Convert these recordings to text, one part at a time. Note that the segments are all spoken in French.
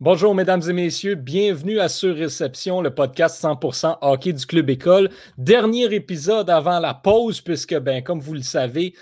Bonjour, mesdames et messieurs. Bienvenue à Sur Réception, le podcast 100% hockey du Club École. Dernier épisode avant la pause, puisque, ben, comme vous le savez,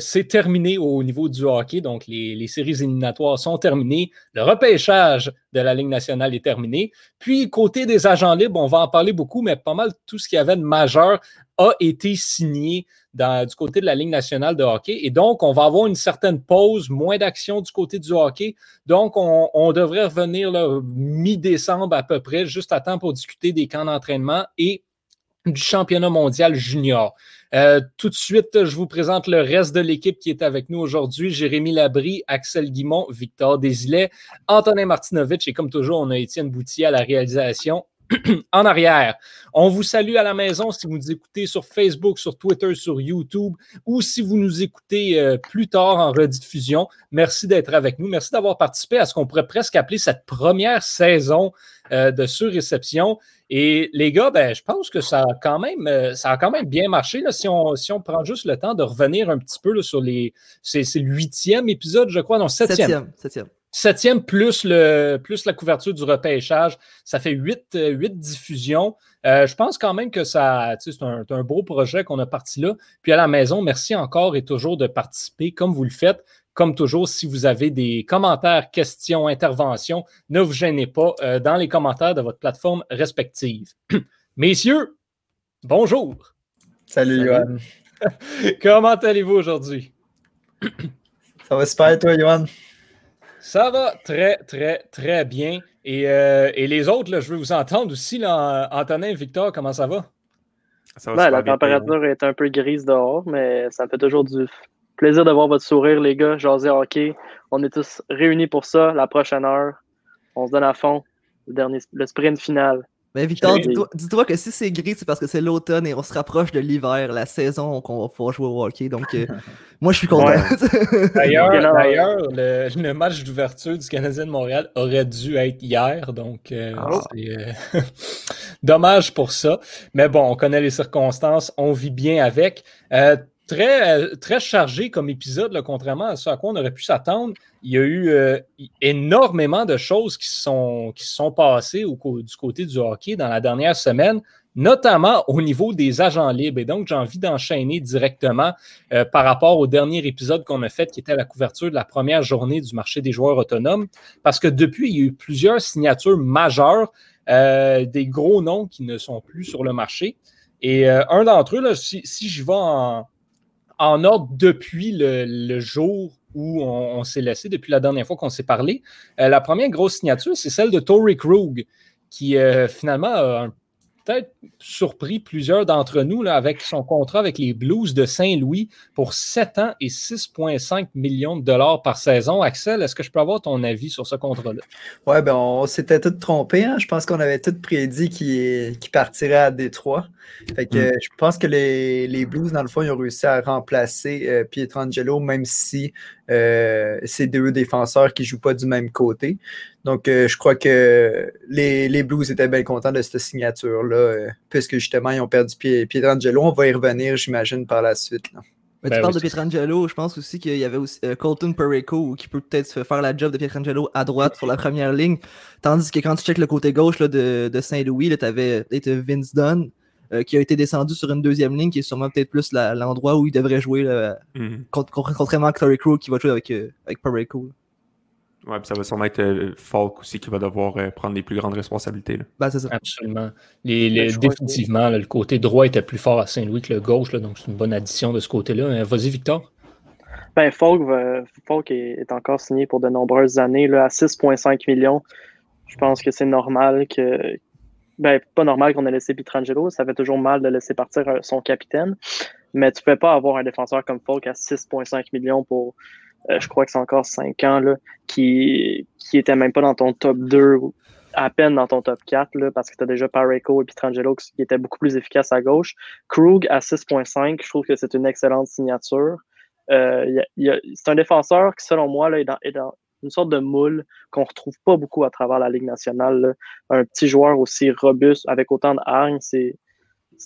c'est terminé au niveau du hockey. Donc, les, séries éliminatoires sont terminées. Le repêchage de la Ligue nationale est terminé. Puis, côté des agents libres, on va en parler beaucoup, mais pas mal tout ce qu'il y avait de majeur a été signé du côté de la Ligue nationale de hockey. Et donc, on va avoir une certaine pause, moins d'action du côté du hockey. Donc, on, devrait revenir mi-décembre à peu près, juste à temps pour discuter des camps d'entraînement et du championnat mondial junior. Euh, tout de suite, je vous présente le reste de l'équipe qui est avec nous aujourd'hui. Jérémy Labry, Axel Guimont, Victor Desilets, Antonin Martinovitch et comme toujours, on a Étienne Boutier à la réalisation en arrière. On vous salue à la maison si vous nous écoutez sur Facebook, sur Twitter, sur YouTube ou si vous nous écoutez euh, plus tard en rediffusion. Merci d'être avec nous. Merci d'avoir participé à ce qu'on pourrait presque appeler cette première saison euh, de surréception. Et les gars, ben, je pense que ça a quand même, euh, ça a quand même bien marché. Là, si, on, si on prend juste le temps de revenir un petit peu sur les. C'est le huitième épisode, je crois, non, septième. Septième. septième. Septième plus, le, plus la couverture du repêchage, ça fait huit, euh, diffusions. Euh, je pense quand même que ça, c'est un, un, beau projet qu'on a parti là. Puis à la maison, merci encore et toujours de participer comme vous le faites. Comme toujours, si vous avez des commentaires, questions, interventions, ne vous gênez pas euh, dans les commentaires de votre plateforme respective. Messieurs, bonjour. Salut, Johan. Comment allez-vous aujourd'hui? Ça va super, toi, Johan? Ça va très, très, très bien. Et, euh, les autres, là, je veux vous entendre aussi. Là, Antonin, Victor, comment ça va? Ça va ben, la température est un peu grise dehors, mais ça me fait toujours du plaisir de voir votre sourire, les gars. Jaser hockey. On est tous réunis pour ça. La prochaine heure, on se donne à fond. Le, dernier, le sprint final. Mais Victor, dis-toi que si c'est gris, c'est parce que c'est l'automne et on se rapproche de l'hiver, la saison qu'on va pouvoir jouer au hockey. Donc, euh, moi, je suis content. D'ailleurs, le, match d'ouverture du Canadien de Montréal aurait dû être hier. Donc, euh, ah. c'est euh, dommage pour ça. Mais bon, on connaît les circonstances, on vit bien avec très, euh, très chargé comme épisode, contrairement à ce à quoi on aurait pu s'attendre. Il y a eu euh, énormément de choses qui sont, qui sont passées au, du côté du hockey dans la dernière semaine, notamment au niveau des agents libres. Et donc, j'ai envie d'enchaîner directement euh, par rapport au dernier épisode qu'on a fait, qui était la couverture de la première journée du marché des joueurs autonomes, parce que depuis, il y a eu plusieurs signatures majeures, des gros noms qui ne sont plus sur le marché. Et un d'entre eux, là, si, si je vais en, en ordre depuis le, jour où on, s'est laissé, depuis la dernière fois qu'on s'est parlé. Euh, la première grosse signature, c'est celle de Tory Krug, qui euh, finalement a un peut-être surpris plusieurs d'entre nous là, avec son contrat avec les Blues de Saint-Louis pour 7 ans et 6,5 millions de dollars par saison. Axel, est-ce que je peux avoir ton avis sur ce contrat-là? Oui, ben on s'était tous trompés. Hein. Je pense qu'on avait tous prédit qu'il partirait à Détroit. Fait que mm. je pense que les, Blues, dans le fond, ils ont réussi à remplacer euh, Pietrangelo, même si euh, c'est deux défenseurs qui ne jouent pas du même côté. Donc, euh, je crois que les, Blues étaient bien contents de cette signature-là, euh, puisque justement, ils ont perdu Pietrangelo. On va y revenir, j'imagine, par la suite. tu ben parles de Pietrangelo, je pense aussi qu'il y avait aussi euh, Colton Perico qui peut peut-être faire la job de Pietrangelo à droite pour la première ligne. Tandis que quand tu checkes le côté gauche de, Saint-Louis, tu avais Vince Dunn qui a été descendu sur une deuxième ligne qui est sûrement peut-être plus l'endroit où il devrait jouer, mhm. contrairement à Clary Crow qui va jouer avec, avec Perico. Ouais, ça va sûrement être euh, Falk aussi qui va devoir euh, prendre les plus grandes responsabilités. Ben, c'est ça. Absolument. Les, ben, définitivement, le côté droit était plus fort à Saint-Louis que le gauche, là, donc c'est une bonne addition de ce côté-là. Euh, vas-y, Victor. Ben, Falk, Falk est, encore signé pour de nombreuses années là, à 6,5 millions. Je pense que c'est normal que. Ben, pas normal qu'on ait laissé Pietrangelo. Ça fait toujours mal de laisser partir son capitaine. Mais tu ne peux pas avoir un défenseur comme Falk à 6,5 millions pour euh, je crois que c'est encore 5 ans, là, qui, qui était même pas dans ton top 2, à peine dans ton top 4, là, parce que tu as déjà Pareco et Pietrangelo qui étaient beaucoup plus efficaces à gauche. Krug à 6.5, je trouve que c'est une excellente signature. Euh, c'est un défenseur qui, selon moi, là, est, dans, une sorte de moule qu'on retrouve pas beaucoup à travers la Ligue nationale. Un petit joueur aussi robuste, avec autant de hargne, c'est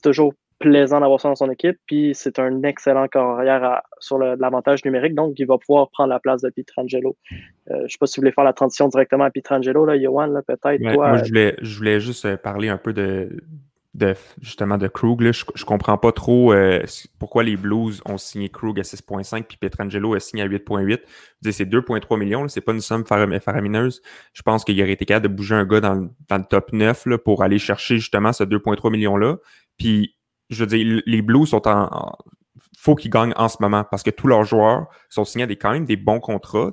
toujours plaisant d'avoir ça dans son équipe. Puis c'est un excellent carrière sur l'avantage numérique, donc il va pouvoir prendre la place de Pietrangelo. Euh, je ne sais pas si vous voulez faire la transition directement à Pietrangelo, là, Johan, peut-être. moi, je voulais, je voulais juste euh, parler un peu de, de justement de Krug. Là. Je, ne comprends pas trop euh, pourquoi les Blues ont signé Krug à 6.5 puis Petrangelo a signé à 8.8. C'est 2.3 millions, c'est pas une somme faramineuse. Je pense qu'il aurait été capable de bouger un gars dans, dans le top 9 là, pour aller chercher justement ce 2.3 millions-là. Puis, je veux dire, les Blues sont en. faut qu'ils gagnent en ce moment parce que tous leurs joueurs sont signés à des, quand même des bons contrats.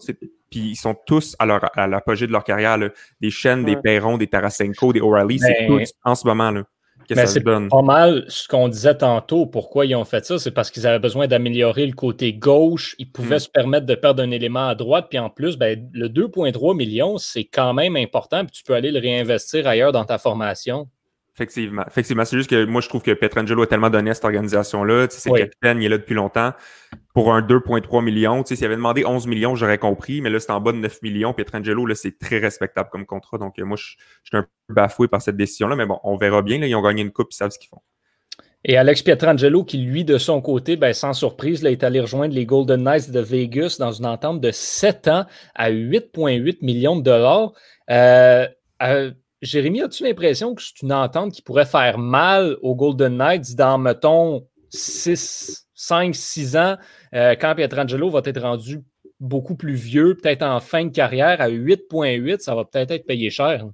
Puis ils sont tous à, leur, à l'apogée de leur carrière. Là. Des Shen, des Perron, des Tarasenko, des O'Reilly, c'est Ben, tous en ce moment. Là. que ça c'est donne. pas mal ce qu'on disait tantôt. Pourquoi ils ont fait ça? C'est parce qu'ils avaient besoin d'améliorer le côté gauche. Ils pouvaient Mm. se permettre de perdre un élément à droite. Puis en plus, ben, le 2,3 millions, c'est quand même important. Puis tu peux aller le réinvestir ailleurs dans ta formation. Effectivement. Effectivement. C'est juste que moi, je trouve que Petrangelo a tellement donné à cette organisation-là. Tu sais, c'est Oui. capitaine, il est là depuis longtemps. Pour un 2,3 millions, s'il avait demandé 11 millions, j'aurais compris, mais là, c'est en bas de 9 millions. Petrangelo, là, c'est très respectable comme contrat. Donc, euh, moi, je, je suis un peu bafoué par cette décision-là, mais bon, on verra bien. Là, ils ont gagné une coupe, ils savent ce qu'ils font. Et Alex Pietrangelo, qui lui, de son côté, ben, sans surprise, là, est allé rejoindre les Golden Knights de Vegas dans une entente de 7 ans à 8,8 millions de dollars. Euh, euh, Jérémy, as-tu l'impression que c'est une entente qui pourrait faire mal aux Golden Knights dans, mettons, 6, 5, 6 ans, euh, quand Pietrangelo va être rendu beaucoup plus vieux, peut-être en fin de carrière, à 8,8, ça va peut-être être payé cher.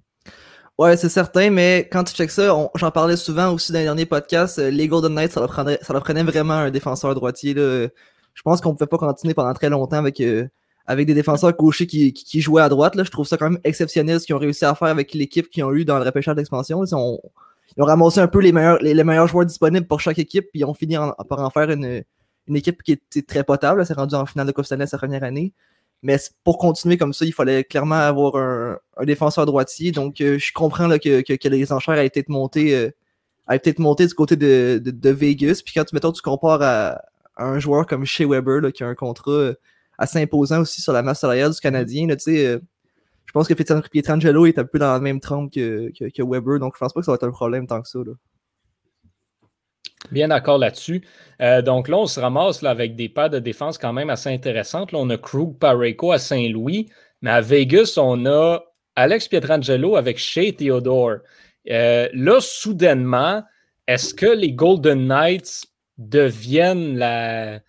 Ouais, c'est certain, mais quand tu checkes ça, j'en parlais souvent aussi dans les derniers podcasts, euh, les Golden Knights, ça leur, prendrait, ça leur prenait vraiment un défenseur droitier. Là. Je pense qu'on ne pouvait pas continuer pendant très longtemps avec, euh, avec des défenseurs gauchers qui, qui, qui jouaient à droite. Là. Je trouve ça quand même exceptionnel ce qu'ils ont réussi à faire avec l'équipe qu'ils ont eu dans le repêchage d'expansion. Ils ont, ils ont ramassé un peu les meilleurs, les, meilleurs joueurs disponibles pour chaque équipe, puis ils ont fini par en faire une, une équipe qui était très potable. Elle s'est rendue en finale de Coupe Stanley sa première année. Mais pour continuer comme ça, il fallait clairement avoir un, un défenseur droitier. Donc, euh, je comprends là, que, que, les enchères aient été montées, euh, peut-être montées du côté de, de, de Vegas. Puis quand tu, mettons, tu compares à, à un joueur comme Shea Weber, là, qui a un contrat euh, assez imposant aussi sur la masse salariale du Canadien, euh, je pense que Pietran- Pietrangelo est un peu dans la même trempe que, Weber. Donc, je pense pas que ça va être un problème tant que ça. Bien d'accord là-dessus. Euh, donc là, on se ramasse là, avec des paires de défense quand même assez intéressantes. Là, on a Krug Pareko à Saint-Louis, mais à Vegas, on a Alex Pietrangelo avec Shea Theodore. Euh, là, soudainement, est-ce que les Golden Knights deviennent la.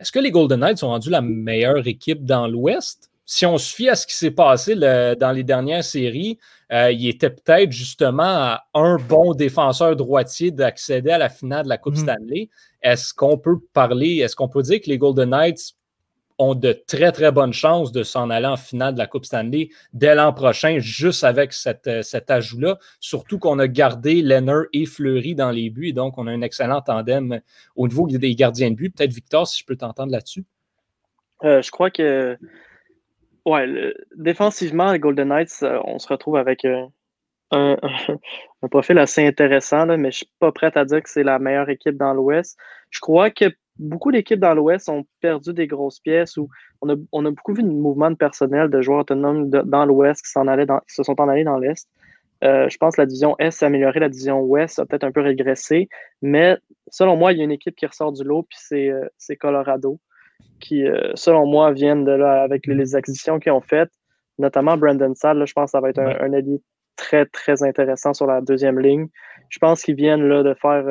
Est-ce que les Golden Knights ont rendu la meilleure équipe dans l'Ouest? Si on se fie à ce qui s'est passé le- dans les dernières séries, euh, il était peut-être justement à un bon défenseur droitier d'accéder à la finale de la Coupe Mhm. Stanley. Est-ce qu'on peut parler, est-ce qu'on peut dire que les Golden Knights ont de très, très bonnes chances de s'en aller en finale de la Coupe Stanley dès l'an prochain, juste avec euh, cet ajout-là? Surtout qu'on a gardé Leonard et Fleury dans les buts, et donc on a un excellent tandem au niveau des gardiens de but. Peut-être Victor, si je peux t'entendre là-dessus. Euh, je crois que ouais, défensivement, les Golden Knights, euh, on se retrouve avec un, profil assez intéressant, mais je suis pas prêt à dire que c'est la meilleure équipe dans l'Ouest. Je crois que beaucoup d'équipes dans l'Ouest ont perdu des grosses pièces ou on a, on a beaucoup vu un mouvement de personnel de joueurs autonomes de- dans l'Ouest qui, se sont en allés dans l'Est. Euh, je pense que la division Est s'est améliorée, la division Ouest a peut-être un peu régressé, mais selon moi, il y a une équipe qui ressort du lot, puis c'est euh, Colorado qui, euh, selon moi, viennent de là avec les, les acquisitions qu'ils ont faites, notamment Brandon Saad. Là, je pense que ça va être un, Ouais. un allié très, très intéressant sur la deuxième ligne. Je pense qu'ils viennent là, de faire.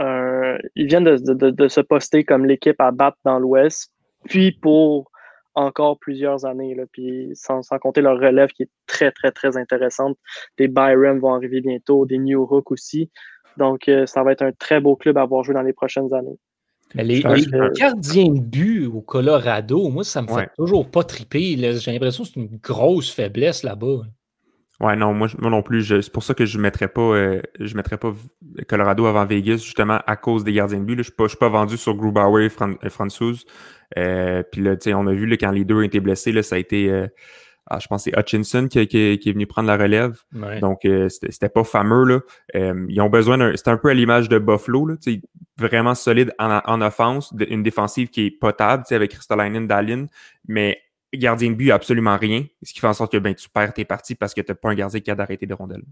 Euh, un- ils viennent de, de- de- de se poster comme l'équipe à battre dans l'Ouest, puis pour encore plusieurs années. Là, puis sans, sans compter leur relève qui est très, très, très intéressante. Des Byram vont arriver bientôt, des New Hook aussi. Donc, euh, ça va être un très beau club à avoir joué dans les prochaines années. Mais les, que- gardiens de but au Colorado, moi, ça me fait Ouais. toujours pas triper. J'ai l'impression que c'est une grosse faiblesse là-bas. Ouais, non, moi, moi non plus, c'est pour ça que je ne mettrais pas, euh, je mettrais pas Colorado avant Vegas, justement à cause des gardiens de but. là. Je ne suis, pas- je suis pas vendu sur Grubauer et Fran euh, Franzouz. Euh, puis là, tu sais, on a vu là, quand les deux ont été blessés, là, ça a été, euh, ah, je pense que c'est Hutchinson qui, qui- qui est venu prendre la relève. Ouais. Donc, euh, c'était c'était pas fameux. Là. Euh, ils ont besoin d'un. C'est un peu à l'image de Buffalo, là, tu sais, vraiment solide en, en offense, une défensive qui est potable tu sais, avec Kristalainen, Dallin, mais gardien de but, absolument rien. Ce qui fait en sorte que ben, tu perds tes parties parce que tu n'as pas un gardien qui a d'arrêter de rondelles.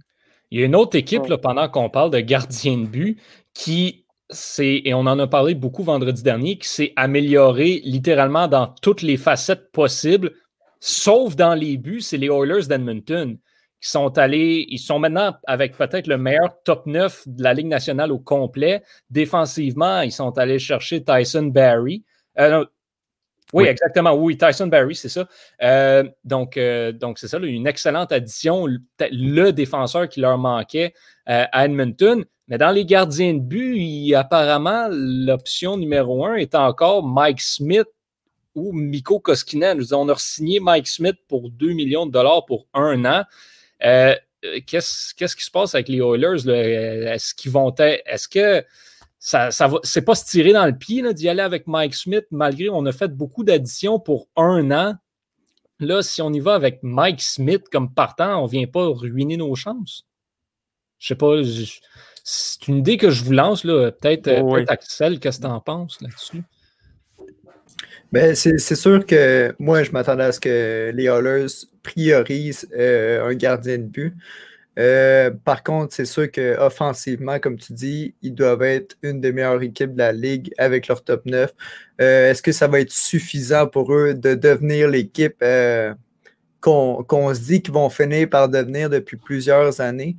Il y a une autre équipe, là, pendant qu'on parle de gardien de but, qui s'est, et on en a parlé beaucoup vendredi dernier, qui s'est amélioré littéralement dans toutes les facettes possibles, sauf dans les buts, c'est les Oilers d'Edmonton qui sont allés, ils sont maintenant avec peut-être le meilleur top 9 de la Ligue nationale au complet. Défensivement, ils sont allés chercher Tyson Barry. Euh, oui, exactement. Oui, Tyson Barry, c'est ça. Euh, donc, euh, donc c'est ça, une excellente addition, le défenseur qui leur manquait à Edmonton. Mais dans les gardiens de but, apparemment, l'option numéro un est encore Mike Smith ou Miko Koskinen. On a signé Mike Smith pour 2 millions de dollars pour un an. Euh, qu'est-ce, qu'est-ce qui se passe avec les Oilers? Est-ce qu'ils vont être. Est-ce que ça, ça va. C'est pas se tirer dans le pied d'y aller avec Mike Smith, malgré on a fait beaucoup d'additions pour un an. Là, si on y va avec Mike Smith comme partant, on ne vient pas ruiner nos chances. Je sais pas. c'est une idée que je vous lance, là. Peut-être, oh, Axel, qu'est-ce que tu en penses là-dessus? Ben, c'est sûr que moi, je m'attendais à ce que les Oilers priorisent euh, un gardien de but. Euh, par contre, c'est sûr qu'offensivement, comme tu dis, ils doivent être une des meilleures équipes de la Ligue avec leur top 9. Euh, est-ce que ça va être suffisant pour eux de devenir l'équipe qu'on se dit qu'ils vont finir par devenir depuis plusieurs années?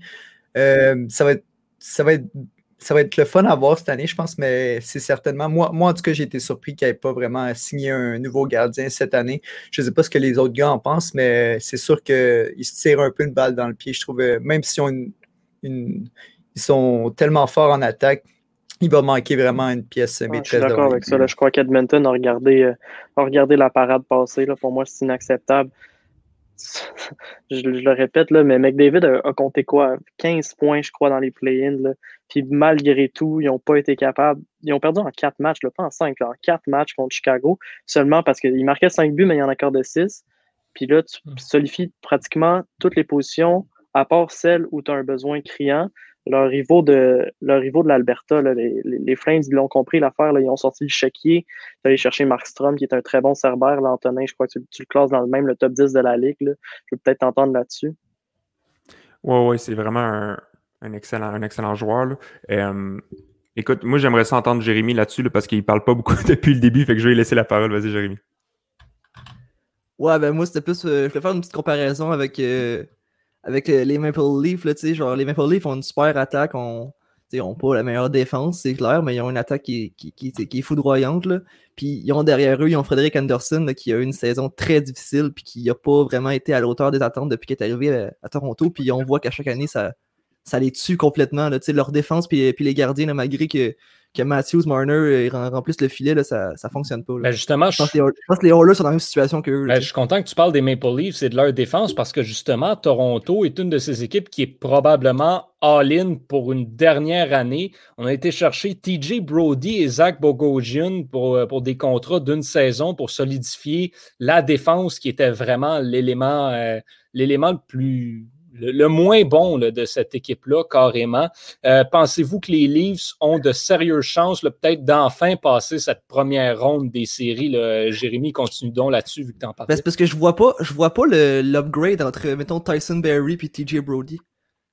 ça, va être, ça va être ça va être le fun à voir cette année, je pense, mais c'est certainement. Moi, moi, en tout cas, j'ai été surpris qu'il n'y ait pas vraiment signé un nouveau gardien cette année. Je ne sais pas ce que les autres gars en pensent, mais c'est sûr qu'ils se tirent un peu une balle dans le pied. Je trouve, même si ils sont tellement forts en attaque, il va manquer vraiment une pièce maîtresse. je suis d'accord avec ça. Je crois qu'Edmonton a regardé, euh, a regardé la parade passer. Là. Pour moi, c'est inacceptable. je, le répète, là, mais McDavid a, compté quoi? 15 points, je crois, dans les play-ins. Puis malgré tout, ils n'ont pas été capables. Ils ont perdu en 4 matchs, pas en 5, en 4 matchs contre Chicago, seulement parce qu'ils marquaient 5 buts, mais il y en a encore de 6. Puis là, tu hmm. solidifies pratiquement toutes les positions, à part celles où tu as un besoin criant leurs rivaux de leur rivaux de l'Alberta, les, les, Flames, ils l'ont compris l'affaire. Ils ont sorti le chéquier. Tu allé chercher Mark Strom, qui est un très bon cerbère. L'Antonin, je crois que tu, le classes dans le même le top 10 de la Ligue. Je peux peut-être t'entendre là-dessus. Oui, oui, c'est vraiment un, excellent, un excellent joueur. Euh, écoute, moi j'aimerais ça entendre Jérémy là-dessus parce qu'il parle pas beaucoup depuis le début, fait que je vais laisser la parole. Vas-y, Jérémy. Ouais, ben moi c'était plus. Euh, je vais faire une petite comparaison avec. Euh, avec les Maple Leafs, là, genre, les Maple Leafs ont une super attaque, on n'ont pas la meilleure défense, c'est clair, mais ils ont une attaque qui, qui, qui, qui est foudroyante. Là. Puis ils ont derrière eux, ils ont Frédéric Anderson qui a eu une saison très difficile puis qui n'a pas vraiment été à la hauteur des attentes depuis qu'il est arrivé à, Toronto. Puis on voit qu'à chaque année, ça, ça les tue complètement. Là, leur défense puis, puis les gardiens, malgré que que Matthews, Marner euh, remplissent le filet, là, ça ne fonctionne pas. Ben justement, je, pense que les, Oilers sont dans la même situation qu'eux. Ben, je suis content que tu parles des Maple Leafs et de leur défense parce que justement, Toronto est une de ces équipes qui est probablement all-in pour une dernière année. On a été chercher TJ Brody et Zach Bogosian pour, euh, pour des contrats d'une saison pour solidifier la défense qui était vraiment l'élément euh, l'élément le plus le, moins bon de cette équipe-là, carrément. Euh, pensez-vous que les Leafs ont de sérieuses chances peut-être d'enfin passer cette première ronde des séries? Jérémy, continue donc là-dessus vu que tu en parles. Ben, c'est parce que je vois pas, je vois pas l'upgrade entre, mettons, Tyson Berry et TJ Brody.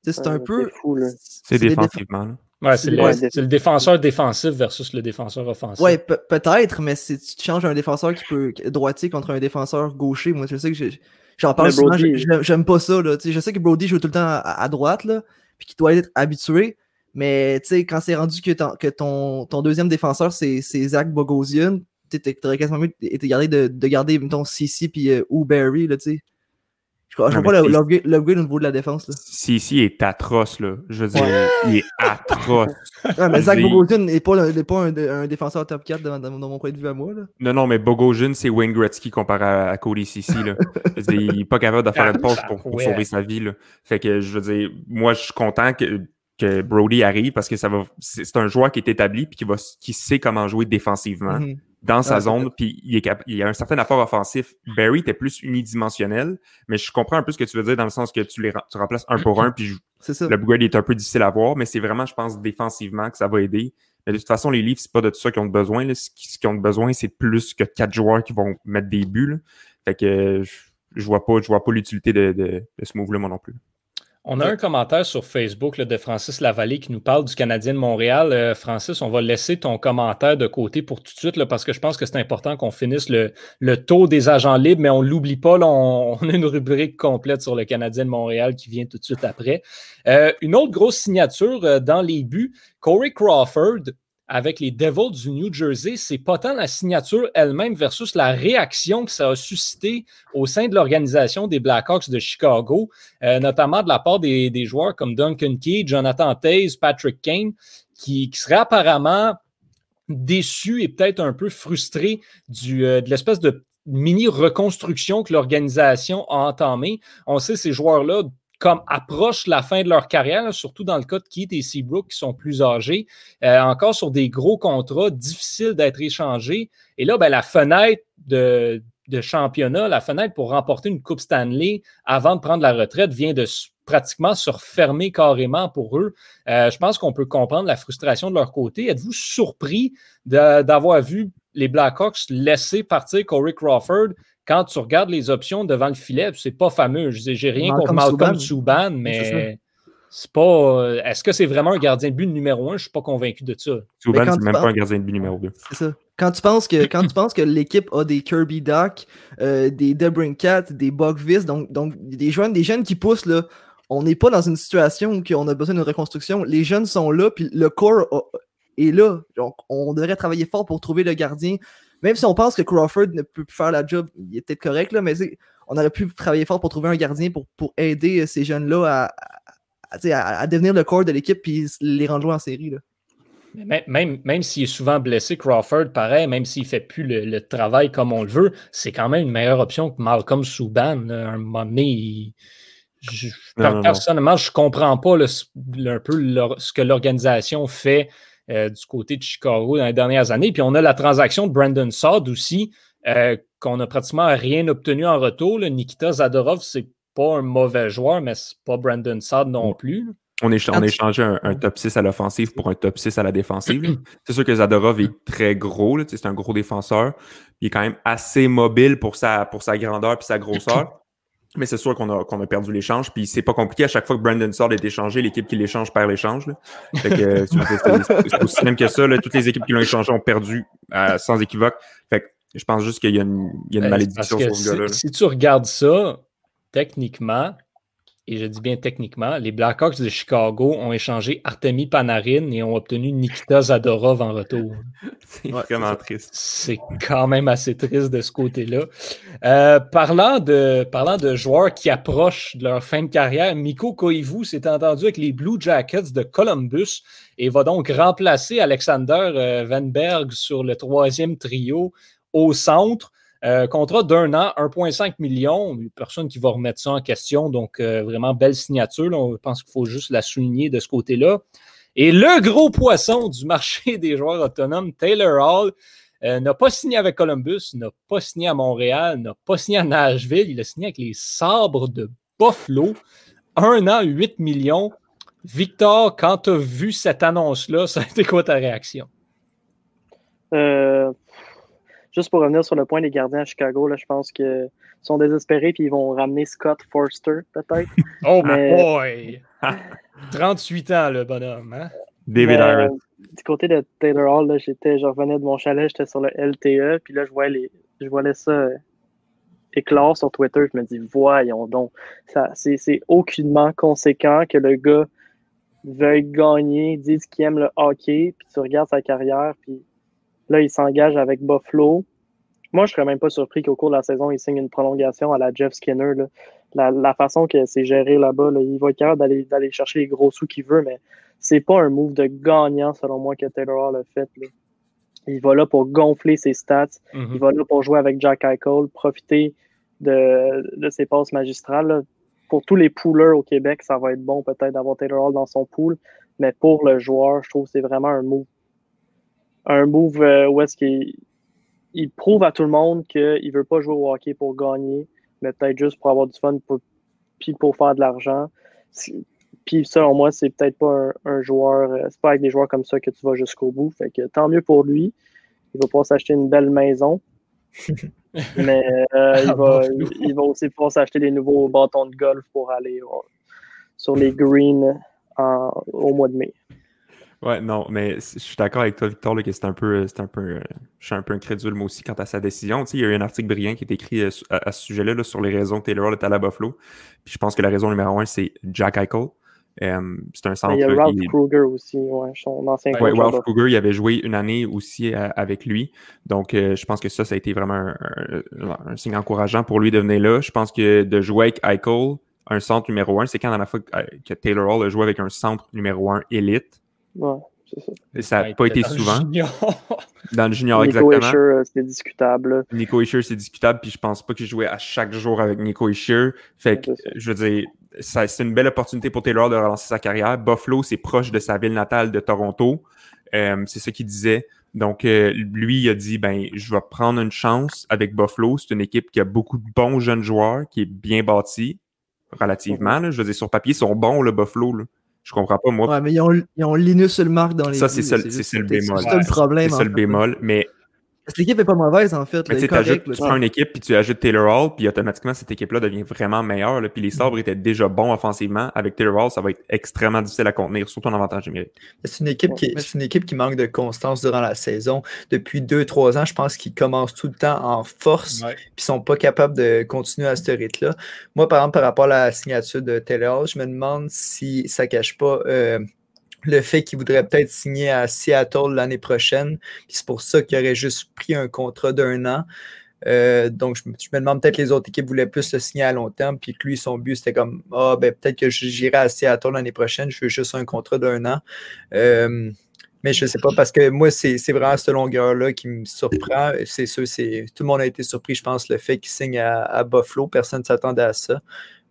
C'est un peu. C'est défensivement. Ouais, c'est le, défenseur défensif versus le défenseur offensif. Ouais, peut-être, mais si tu changes un défenseur qui peut droitier contre un défenseur gaucher, moi je sais que j'ai J'en parle souvent, j'aime pas ça. Là. Je sais que Brody joue tout le temps à, droite, là, puis qu'il doit être habitué. Mais quand c'est rendu que, que ton, ton, deuxième défenseur, c'est Zach Bogosian, t'aurais quasiment mieux été gardé de, de garder ton CC puis euh, ou Barry, là, tu sais. Je vois pas l'upgrade au niveau de la défense. Là. CC est atroce, là. Je veux dire, il est atroce. mais Zach Bogosian n'est pas, pas un, défenseur top 4 dans, mon point de vue à moi. Là. Non, non, mais Bogosian, c'est Wayne Gretzky comparé à, Cody CC. Là. il n'est pas capable de faire une pause pour, pour sauver sa vie. Là. Fait que, je veux dire, moi, je suis content que que Brody arrive parce que ça va c'est un joueur qui est établi puis qui va qui sait comment jouer défensivement. Mm-hmm dans sa zone, puis il, y a un certain apport offensif. Barry était plus unidimensionnel, mais je comprends un peu ce que tu veux dire dans le sens que tu, les, tu remplaces un pour un, puis le upgrade est un peu difficile à voir, mais c'est vraiment, je pense, défensivement que ça va aider. Mais de toute façon, les livres, c'est pas de tout ça qu'ils ont besoin. Ce qu'ils ont besoin, c'est plus que quatre joueurs qui vont mettre des buts. Fait que je, vois pas, je vois pas l'utilité de, ce move-là, moi non plus. On a un commentaire sur Facebook de Francis Lavallée qui nous parle du Canadien de Montréal. Euh, Francis, on va laisser ton commentaire de côté pour tout de suite parce que je pense que c'est important qu'on finisse le, taux des agents libres, mais on ne l'oublie pas. on, a une rubrique complète sur le Canadien de Montréal qui vient tout de suite après. Euh, une autre grosse signature euh, dans les buts, Corey Crawford avec les Devils du New Jersey, c'est pas tant la signature elle-même versus la réaction que ça a suscité au sein de l'organisation des Blackhawks de Chicago, euh, notamment de la part des, joueurs comme Duncan Key, Jonathan Taze, Patrick Kane, qui, seraient apparemment déçus et peut-être un peu frustrés du, euh, de l'espèce de mini reconstruction que l'organisation a entamée. On sait ces joueurs-là comme approchent la fin de leur carrière, surtout dans le cas de Keith et Seabrook qui sont plus âgés, euh, encore sur des gros contrats, difficiles d'être échangés. Et là, ben, la fenêtre de, championnat, la fenêtre pour remporter une Coupe Stanley avant de prendre la retraite vient de pratiquement se refermer carrément pour eux. Euh, je pense qu'on peut comprendre la frustration de leur côté. Êtes-vous surpris d'avoir vu les Blackhawks laisser partir Corey Crawford quand tu regardes les options devant le filet, c'est pas fameux. Je j'ai rien contre Malcolm Subban, mais c'est pas. Euh, est-ce que c'est vraiment un gardien de but numéro un? Je ne suis pas convaincu de ça. Subban, c'est même pas un gardien de but numéro deux. C'est ça. Quand tu penses que, quand tu penses que l'équipe a des Kirby Duck, euh, des Debrincat, des Bogvis, donc, donc des, jeunes, des jeunes qui poussent, là, on n'est pas dans une situation où on a besoin d'une reconstruction. Les jeunes sont là, puis le corps est là. Donc, on devrait travailler fort pour trouver le gardien même si on pense que Crawford ne peut plus faire la job, il est peut-être correct, là, mais on aurait pu travailler fort pour trouver un gardien pour, pour aider euh, ces jeunes-là à, devenir le corps de l'équipe puis les rendre en série. Là. Même, même, s'il est souvent blessé, Crawford, pareil, même s'il ne fait plus le, travail comme on le veut, c'est quand même une meilleure option que Malcolm Souban. un moment donné, personnellement, je ne comprends pas un peu ce que l'organisation fait euh, du côté de Chicago dans les dernières années. Puis on a la transaction de Brandon Saad aussi, euh, qu'on n'a pratiquement rien obtenu en retour. Nikita Zadorov, c'est pas un mauvais joueur, mais c'est pas Brandon Saad non plus. On, a échangé un, top 6 à l'offensive pour un top 6 à la défensive. c'est sûr que Zadorov est très gros, c'est un gros défenseur. Il est quand même assez mobile pour sa, pour sa grandeur et sa grosseur. Mais c'est sûr qu'on a, qu'on a perdu l'échange. Puis c'est pas compliqué. À chaque fois que Brandon Saad est échangé, l'équipe qui l'échange perd l'échange. Fait que euh, c'est aussi même que ça. Là. Toutes les équipes qui l'ont échangé ont perdu euh, sans équivoque. Fait que je pense juste qu'il y a une, il y a une malédiction sur ce gars-là. Si tu regardes ça, techniquement, et je dis bien techniquement, les Blackhawks de Chicago ont échangé Artemi Panarin et ont obtenu Nikita Zadorov en retour. C'est vraiment triste. C'est quand même assez triste de ce côté-là. Euh, parlant, de, parlant de joueurs qui approchent de leur fin de carrière, Miko Koivu s'est entendu avec les Blue Jackets de Columbus et va donc remplacer Alexander euh, Vanberg sur le troisième trio au centre. Euh, contrat d'un an, 1,5 million. Personne qui va remettre ça en question. Donc, euh, vraiment belle signature. On pense qu'il faut juste la souligner de ce côté-là. Et le gros poisson du marché des joueurs autonomes, Taylor Hall, euh, n'a pas signé avec Columbus, n'a pas signé à Montréal, n'a pas signé à Nashville. Il a signé avec les Sabres de Buffalo. Un an, 8 millions. Victor, quand tu as vu cette annonce-là, ça a été quoi ta réaction? Juste pour revenir sur le point des gardiens à Chicago, là, je pense qu'ils sont désespérés puis ils vont ramener Scott Forster, peut-être. oh boy! 38 ans, le bonhomme. Hein? David Iron. Du côté de Taylor Hall, j'étais, je revenais de mon chalet, j'étais sur le LTE, puis là, je voyais, les, je voyais ça euh, éclore sur Twitter. Je me dis, voyons donc, ça, c'est, c'est aucunement conséquent que le gars veuille gagner, dise qu'il aime le hockey, puis tu regardes sa carrière, puis Là, il s'engage avec Buffalo. Moi, je serais même pas surpris qu'au cours de la saison, il signe une prolongation à la Jeff Skinner. La, façon que c'est géré là-bas, il va être capable d'aller chercher les gros sous qu'il veut, mais c'est pas un move de gagnant, selon moi, que Taylor Hall a fait. Il va là pour gonfler ses stats. Mm-hmm. Il va là pour jouer avec Jack Eichel, profiter de, ses passes magistrales. Pour tous les poolers au Québec, ça va être bon peut-être d'avoir Taylor Hall dans son pool, mais pour le joueur, je trouve que c'est vraiment un move un move euh, où est-ce qu'il il prouve à tout le monde qu'il ne veut pas jouer au hockey pour gagner, mais peut-être juste pour avoir du fun pour, puis pour faire de l'argent. Puis selon moi, c'est peut-être pas un, joueur, euh, c'est pas avec des joueurs comme ça que tu vas jusqu'au bout. Fait que tant mieux pour lui. Il va pouvoir s'acheter une belle maison. mais euh, il, va, il, va, aussi pouvoir s'acheter des nouveaux bâtons de golf pour aller sur les greens au mois de mai. Ouais, non, mais je suis d'accord avec toi, Victor, que c'est un peu, c'est un peu, je suis un peu incrédule moi aussi quant à sa décision. Tu sais, il y a eu un article brillant qui est écrit euh, à, ce sujet-là sur les raisons que Taylor est à la Buffalo. Puis je pense que la raison numéro un, c'est Jack Eichel. Euh, c'est un centre. Il y a Ralph Kruger aussi, ouais, son ancien coach. Oui, Ralph Kruger, il avait joué une année aussi euh, avec lui. Donc, je pense que ça, ça a été vraiment un, un, signe encourageant pour lui de venir là. Je pense que de jouer avec Eichel, un centre numéro un, c'est quand dans la fois que Taylor Hall a joué avec un centre numéro un élite. Ouais, c'est ça. ça n'a pas été souvent. dans le junior, Nico exactement. Nico euh, c'est discutable. Nico Isher, c'est discutable, puis je pense pas qu'il jouait à chaque jour avec Nico Isher. Fait que, je veux dire, c'est une belle opportunité pour Taylor de relancer sa carrière. Buffalo, c'est proche de sa ville natale de Toronto. Euh, c'est ce qu'il disait. Donc, euh, lui, il a dit, ben, je vais prendre une chance avec Buffalo. C'est une équipe qui a beaucoup de bons jeunes joueurs, qui est bien bâtie, relativement. Je veux dire, sur papier, ils sont bons, le Buffalo. Là. Je comprends pas, moi. Ouais, mais ils ont, ils ont Linus Ulmark dans les. Ça, c'est ça, le bémol. C'est ça le problème. C'est ça le bémol. Mais parce que l'équipe est pas mauvaise, en fait. Mais tu prends une équipe, puis tu ajoutes Taylor Hall, puis automatiquement, cette équipe-là devient vraiment meilleure. Puis les sabres étaient déjà bons offensivement. Avec Taylor Hall, ça va être extrêmement difficile à contenir, surtout en avantage numérique. C'est une, équipe qui, une équipe qui manque de constance durant la saison. Depuis 2-3 ans, je pense qu'ils commencent tout le temps en force, puis ils sont pas capables de continuer à ce rythme-là. Moi, par exemple, par rapport à la signature de Taylor Hall, je me demande si ça cache pas... Euh, le fait qu'il voudrait peut-être signer à Seattle l'année prochaine. C'est pour ça qu'il aurait juste pris un contrat d'un an. Euh, donc, je me, demande peut-être les autres équipes voulaient plus le signer à long terme, puis que lui, son but, c'était comme Ah, ben peut-être que j'irai à Seattle l'année prochaine, je veux juste un contrat d'un an. Euh, mais je ne sais pas, parce que moi, c'est vraiment cette longueur-là qui me surprend. C'est sûr, tout le monde a été surpris, je pense, le fait qu'il signe à, à Buffalo. Personne ne s'attendait à ça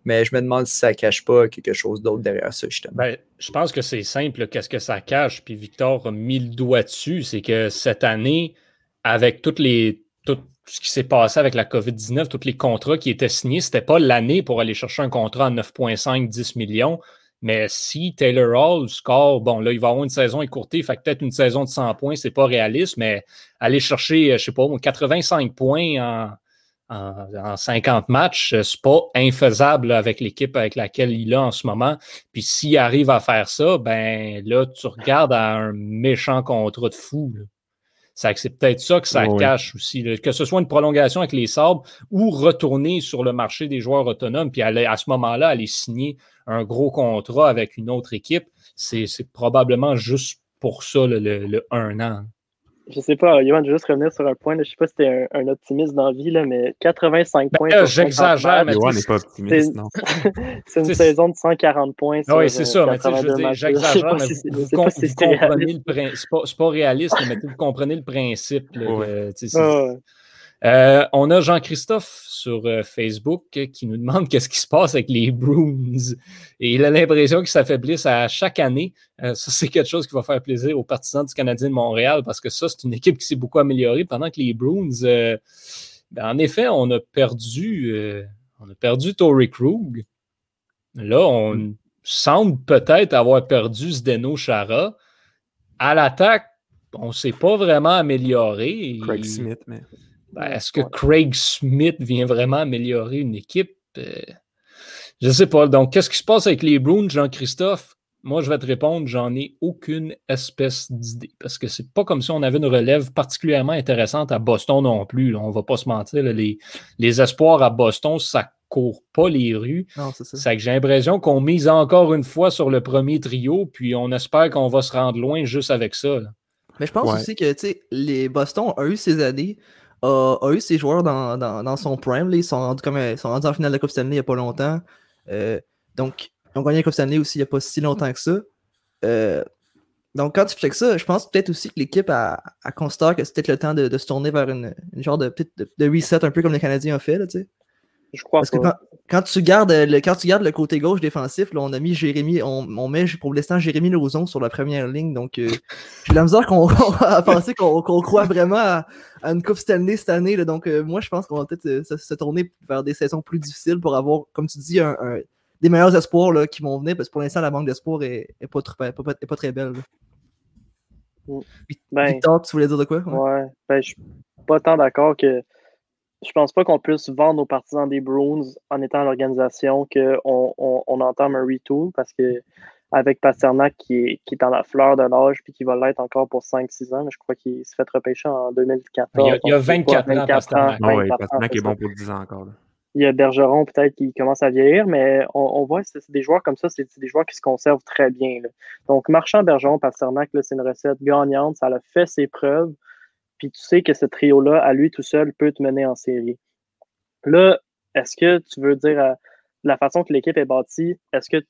mais je me demande si ça ne cache pas quelque chose d'autre derrière ça, justement. Ben, je pense que c'est simple, qu'est-ce que ça cache, puis Victor a mis le doigt dessus, c'est que cette année, avec toutes les, tout ce qui s'est passé avec la COVID-19, tous les contrats qui étaient signés, ce n'était pas l'année pour aller chercher un contrat à 9,5-10 millions. Mais si Taylor Hall score, bon, là, il va avoir une saison écourtée, fait peut-être une saison de 100 points, c'est pas réaliste, mais aller chercher, je sais pas, 85 points en, en, 50 matchs, euh, c'est pas infaisable avec l'équipe avec laquelle il est en ce moment. Puis s'il arrive à faire ça, ben là, tu regardes à un méchant contrat de fou. C'est peut-être ça que ça cache aussi. Que ce soit une prolongation avec les sabres ou retourner sur le marché des joueurs autonomes, puis aller, à ce moment-là, aller signer un gros contrat avec une autre équipe, c'est probablement juste pour ça le, le un an je sais pas, Yohan, je veux juste revenir sur un point. Là, je sais pas si t'es un, un, optimiste dans la vie, là, mais 85 ben, points. Euh, J'exagère, mais Yohan n'est pas optimiste, non. c'est une saison de 140 points. Ah oui, c'est ça, mais je veux dire, j'exagère, mais si vous, vous, comprenez le principe. C'est pas, réaliste, mais vous comprenez le principe. Là, euh, on a Jean-Christophe sur euh, Facebook qui nous demande qu'est-ce qui se passe avec les Bruins. Et il a l'impression qu'ils s'affaiblissent à chaque année. Euh, ça, c'est quelque chose qui va faire plaisir aux partisans du Canadien de Montréal parce que ça, c'est une équipe qui s'est beaucoup améliorée pendant que les Bruins, ben, en effet, on a perdu, on a perdu Tory Krug. Là, on mm. semble peut-être avoir perdu Zdeno Chara. À l'attaque, on ne s'est pas vraiment amélioré. Craig Smith, mais. Ben, est-ce que Craig Smith vient vraiment améliorer une équipe? Euh, je ne sais pas. Donc, qu'est-ce qui se passe avec les Bruins, Jean-Christophe? Moi, je vais te répondre, j'en ai aucune espèce d'idée. Parce que c'est pas comme si on avait une relève particulièrement intéressante à Boston non plus. On On va pas se mentir. les, les, espoirs à Boston, ça court pas les rues. c'est que j'ai l'impression qu'on mise encore une fois sur le premier trio, puis on espère qu'on va se rendre loin juste avec ça. Mais je pense aussi que les Boston ont eu ces années a, eu ses joueurs dans, son prime. Ils, sont rendus comme, sont rendus en finale de la Coupe Stanley il n'y a pas longtemps. Euh, donc, ils ont gagné la Coupe Stanley aussi il n'y a pas si longtemps que ça. Euh, donc, quand tu fais ça, je pense peut-être aussi que l'équipe a, a constaté que peut-être le temps de, se tourner vers une, genre de, de, reset, un peu comme les Canadiens ont fait. Là, je crois Parce que quand, tu gardes le, quand tu gardes le côté gauche défensif, là, on a mis Jérémy, on, on met pour l'instant Jérémy Lauzon sur la première ligne. Donc, euh, j'ai la misère qu'on va penser qu'on croit vraiment à, une Coupe Stanley cette année. Là, donc, euh, moi, je pense qu'on va peut-être euh, se, tourner vers des saisons plus difficiles pour avoir, comme tu dis, un, des meilleurs espoirs là, qui vont venir. Parce que pour l'instant, la banque d'espoir est, est, pas, pas, très belle. Ben, Victor, tu voulais dire de quoi? Ouais, ben, je suis pas tant d'accord que je pense pas qu'on puisse vendre aux partisans des Bruins en étant à l'organisation qu'on on, entame un retool parce que avec Pasternak qui est, qui est dans la fleur de l'âge puis qui va l'être encore pour 5-6 ans. Je crois qu'il s'est fait repêcher en 2014. Il y a, 24, ans, Pasternak. Ah oui, Pasternak est bon pour 10 ans encore. Il y a Bergeron peut-être qui commence à vieillir, mais on, voit que c'est des joueurs comme ça, c'est des joueurs qui se conservent très bien. Donc, Marchand, Bergeron, Pasternak, c'est une recette gagnante. Ça a fait ses preuves. Puis tu sais que ce trio-là, à lui tout seul, peut te mener en série. Là, est-ce que tu veux dire euh, la façon que l'équipe est bâtie, est-ce que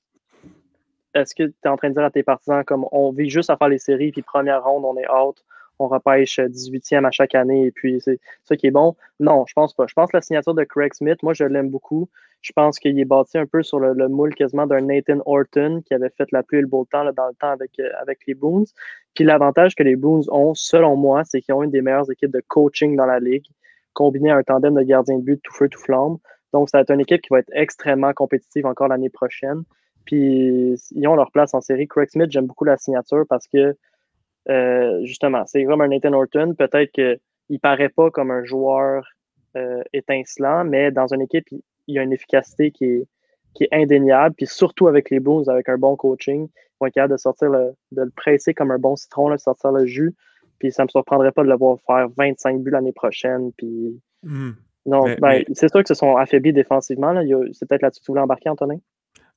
est-ce tu es en train de dire à tes partisans comme on vit juste à faire les séries, puis première ronde, on est out, on repêche 18e à chaque année, et puis c'est ça qui est bon? Non, je pense pas. Je pense que la signature de Craig Smith, moi, je l'aime beaucoup. Je pense qu'il est bâti un peu sur le, moule quasiment d'un Nathan Horton qui avait fait la pluie et le beau temps dans le temps avec, euh, avec les Boons. Puis l'avantage que les Boons ont, selon moi, c'est qu'ils ont une des meilleures équipes de coaching dans la ligue, combiné à un tandem de gardiens de but tout feu, tout flamme. Donc, ça va être une équipe qui va être extrêmement compétitive encore l'année prochaine. Puis ils ont leur place en série. Craig Smith, j'aime beaucoup la signature parce que euh, justement, c'est comme un Nathan Horton. Peut-être qu'il ne paraît pas comme un joueur euh, étincelant, mais dans une équipe, il, y a une efficacité qui est, qui est indéniable. Puis surtout avec les Bulls, avec un bon coaching, ils vont être capables de sortir le, de le presser comme un bon citron, de sortir le jus. Puis ça ne me surprendrait pas de le voir faire 25 buts l'année prochaine. Puis hmm. non, ben, c'est sûr que se sont affaiblis défensivement. C'est peut-être là-dessus que tu voulais embarquer, Antonin?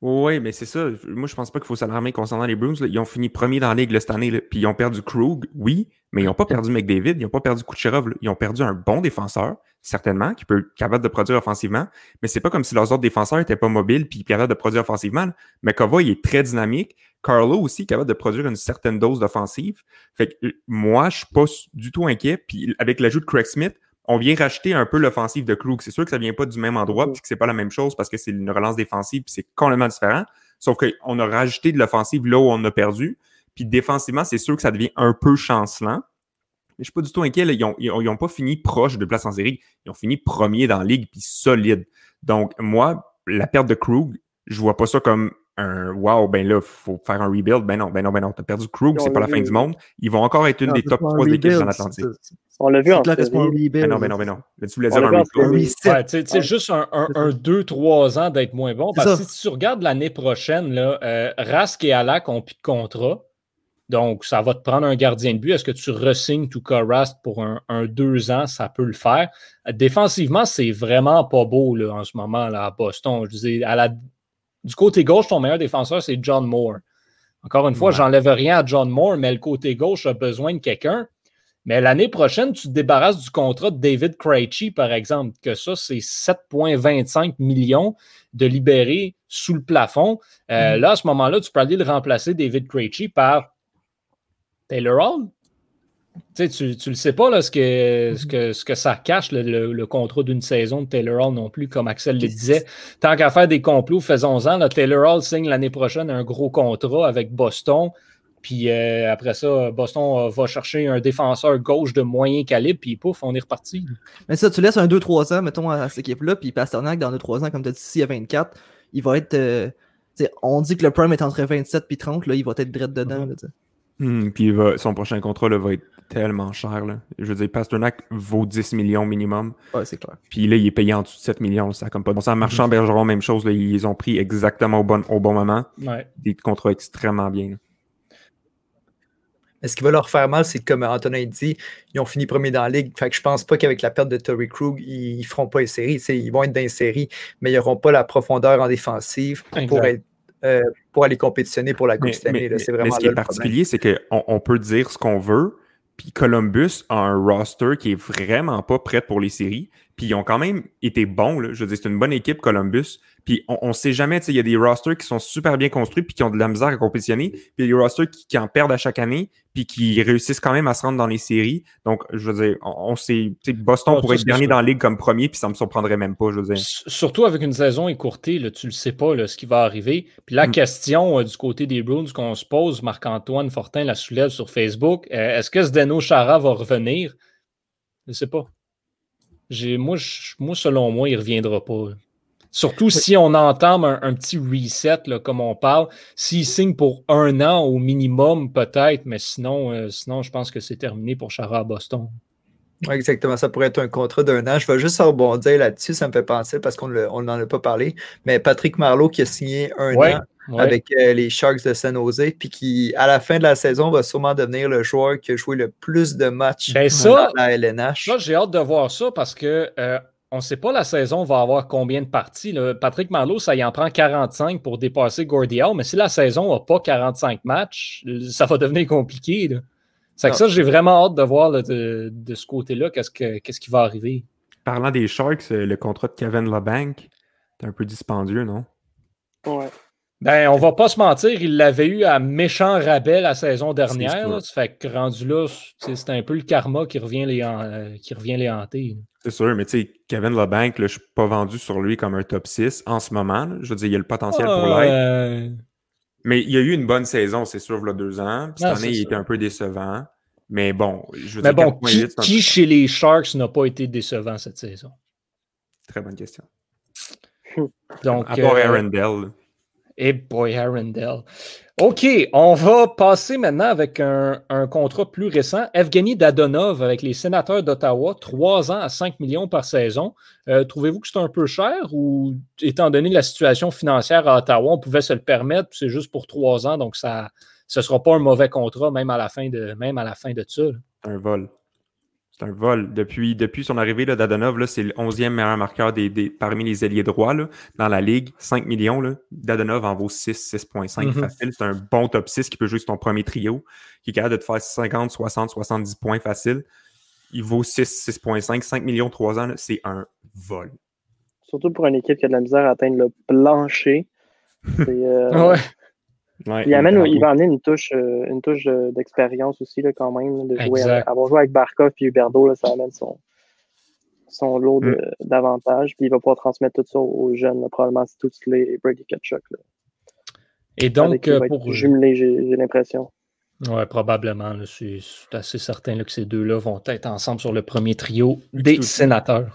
Oui, mais c'est ça. Moi, je pense pas qu'il faut s'alarmer concernant les Bruins. Ils ont fini premier dans la ligue cette année, puis ils ont perdu Krug, oui, mais ils n'ont pas perdu McDavid, ils n'ont pas perdu Kucherov. Ils ont perdu un bon défenseur, certainement, qui peut être capable de produire offensivement, mais c'est pas comme si leurs autres défenseurs n'étaient pas mobiles puis capables de produire offensivement. Mais Kova, il est très dynamique. Carlo aussi, capable de produire une certaine dose d'offensive. Fait que moi, je suis pas du tout inquiet. Puis avec l'ajout de Craig Smith, on vient racheter un peu l'offensive de Krug. C'est sûr que ça vient pas du même endroit, puis que c'est pas la même chose parce que c'est une relance défensive, puis c'est complètement différent. Sauf qu'on a rajouté de l'offensive là où on a perdu. Puis défensivement, c'est sûr que ça devient un peu chancelant. Mais je suis pas du tout inquiet. Ils, n'ont pas fini proche de place en série. Ils ont fini premier dans la ligue, puis solide. Donc, moi, la perte de Krug, je vois pas ça comme un wow, ben là, il faut faire un rebuild. Ben non, ben non, ben non. T'as perdu Krug, c'est pas la fin du monde. Ils vont encore être une des top 3 équipes dans l'Atlantique. On l'a vu en série. Ben non, ben non, ben non. tu voulais dire un rebuild. Sais, juste un 2-3 ans d'être moins bon. Parce que si tu regardes l'année prochaine, là, euh, Rask et Alak ont plus de contrat. Donc, ça va te prendre un gardien de but. Est-ce que tu resignes tout cas Rask pour un 2 ans? Ça peut le faire. Défensivement, c'est vraiment pas beau là, en ce moment là, à Boston. Je disais, à la du côté gauche, ton meilleur défenseur, c'est John Moore. Encore une fois, j'enlève rien à John Moore, mais le côté gauche a besoin de quelqu'un. Mais l'année prochaine, tu te débarrasses du contrat de David Krejci, par exemple, que ça, c'est 7,25 millions de libérés sous le plafond. Euh, mm. Là, à ce moment-là, tu peux aller le remplacer, David Krejci, par Taylor Hall. Tu, tu le sais pas là, ce, que, ce, que, ce que ça cache, le, contrat d'une saison de Taylor Hall non plus, comme Axel le disait. Tant qu'à faire des complots, faisons-en. Taylor Hall signe l'année prochaine un gros contrat avec Boston. Puis euh, après ça, Boston va chercher un défenseur gauche de moyen calibre, puis pouf, on est reparti. Mais ça, tu laisses un 2-3 ans, mettons, à cette équipe-là, puis Pasternak, dans 2-3 ans, comme tu as dit, ici à 24, il va être. Euh, on dit que le prime est entre 27 et 30, là, il va être direct dedans. Mm-hmm. Hmm, puis son prochain contrat va être tellement cher. Là. Je veux dire, Pasternak vaut 10 millions minimum. Ouais, c'est clair. Puis là, il est payé en dessous de 7 millions. Ça comme pas. Bon, ça Marchand mhm. Bergeron, même chose. Là, ils ont pris exactement au bon, au bon moment. Ouais. Des contrats extrêmement bien. Mais ce qui va leur faire mal, c'est que, comme Antonin dit, ils ont fini premier dans la ligue. Fait que je pense pas qu'avec la perte de Tory Krug, ils, feront pas une série. Ils vont être dans une série, mais ils n'auront pas la profondeur en défensive pour être euh, pour aller compétitionner pour la Coupe cette année. ce qui est particulier, c'est qu'on on peut dire ce qu'on veut, puis Columbus a un roster qui est vraiment pas prêt pour les séries. Puis ils ont quand même été bons. Là. Je veux dire, c'est une bonne équipe, Columbus. Puis on ne sait jamais, il y a des rosters qui sont super bien construits puis qui ont de la misère à compétitionner. Puis il y a des rosters qui, en perdent à chaque année puis qui réussissent quand même à se rendre dans les séries. Donc, je veux dire, on, sait, Boston pourrait être dernier dans la ligue comme premier puis ça me surprendrait même pas, je veux dire. Surtout avec une saison écourtée, là, tu le sais pas ce qui va arriver. Puis la mm. question euh, du côté des Bruins qu'on se pose, Marc-Antoine Fortin la soulève sur Facebook, euh, est-ce que Zdeno Chara va revenir? Je ne sais pas moi, moi, selon moi, il ne reviendra pas. Surtout si on entame un, petit reset, là, comme on parle. S'il signe pour un an au minimum, peut-être, mais sinon, euh, sinon, je pense que c'est terminé pour Chara à Boston. exactement, ça pourrait être un contrat d'un an. Je vais juste rebondir là-dessus, ça me fait penser parce qu'on n'en a pas parlé. Mais Patrick Marleau qui a signé un an avec euh, les Sharks de San Jose, puis qui, à la fin de la saison, va sûrement devenir le joueur qui a joué le plus de matchs ben dans la LNH. Ça, j'ai hâte de voir ça parce que euh, on ne sait pas la saison va avoir combien de parties. Patrick Marleau, ça y en prend 45 pour dépasser Gordy mais si la saison n'a pas 45 matchs, ça va devenir compliqué. C'est que ça, j'ai vraiment hâte de voir de, ce côté-là qu'est-ce, qu'est-ce qui va arriver. Parlant des Sharks, euh, le contrat de Kevin LeBanc, c'est un peu dispendieux, non? Ouais. Ben, on va pas se mentir, il l'avait eu à méchant rabais la saison dernière. ça fait que rendu là, c'est un peu le karma qui revient les, euh, qui revient les hanter. C'est sûr, mais tu sais, Kevin LeBanc, je suis pas vendu sur lui comme un top 6 en ce moment. Je veux dire, il y a le potentiel pour ah, l'être. Mais il y a eu une bonne saison, c'est sûr, il y a deux ans. cette année, il était un peu décevant. Mais bon, je veux mais bon, qui, qui chez les Sharks n'a pas été décevant cette saison? Très bonne question. Donc, à part euh, et boy, Arundel. OK, on va passer maintenant avec un, contrat plus récent. Evgeny Dadonov avec les sénateurs d'Ottawa, 3 ans à 5 millions par saison. Euh, trouvez-vous que c'est un peu cher ou, étant donné la situation financière à Ottawa, on pouvait se le permettre, c'est juste pour 3 ans, donc ça ce ne sera pas un mauvais contrat, même à la fin de, même à la fin de ça. Un vol. C'est un vol. Depuis, depuis son arrivée, là, Dadonov, c'est le 11e meilleur marqueur des, parmi les ailiers droits dans la ligue. 5 millions. Là. Dadonov en vaut 6, 6.5 mm-hmm. facile. C'est un bon top 6 qui peut jouer sur ton premier trio, qui est capable de te faire 50, 60, 70 points facile. Il vaut 6, 6.5, 5 millions 3 ans. C'est un vol. Surtout pour une équipe qui a de la misère à atteindre le plancher. Euh, ouais il, amène, il va amener une touche, euh, une touche d'expérience aussi, là, quand même. De jouer avoir joué avec Barkov et Huberdo, ça amène son, son lot mm. d'avantages. Puis il va pouvoir transmettre tout ça aux jeunes, probablement tout les Brady Ketchuk. Et donc, euh, pour. Jumeler, j'ai l'impression. Oui, probablement. Je suis assez certain que ces deux-là vont être ensemble sur le premier trio des sénateurs.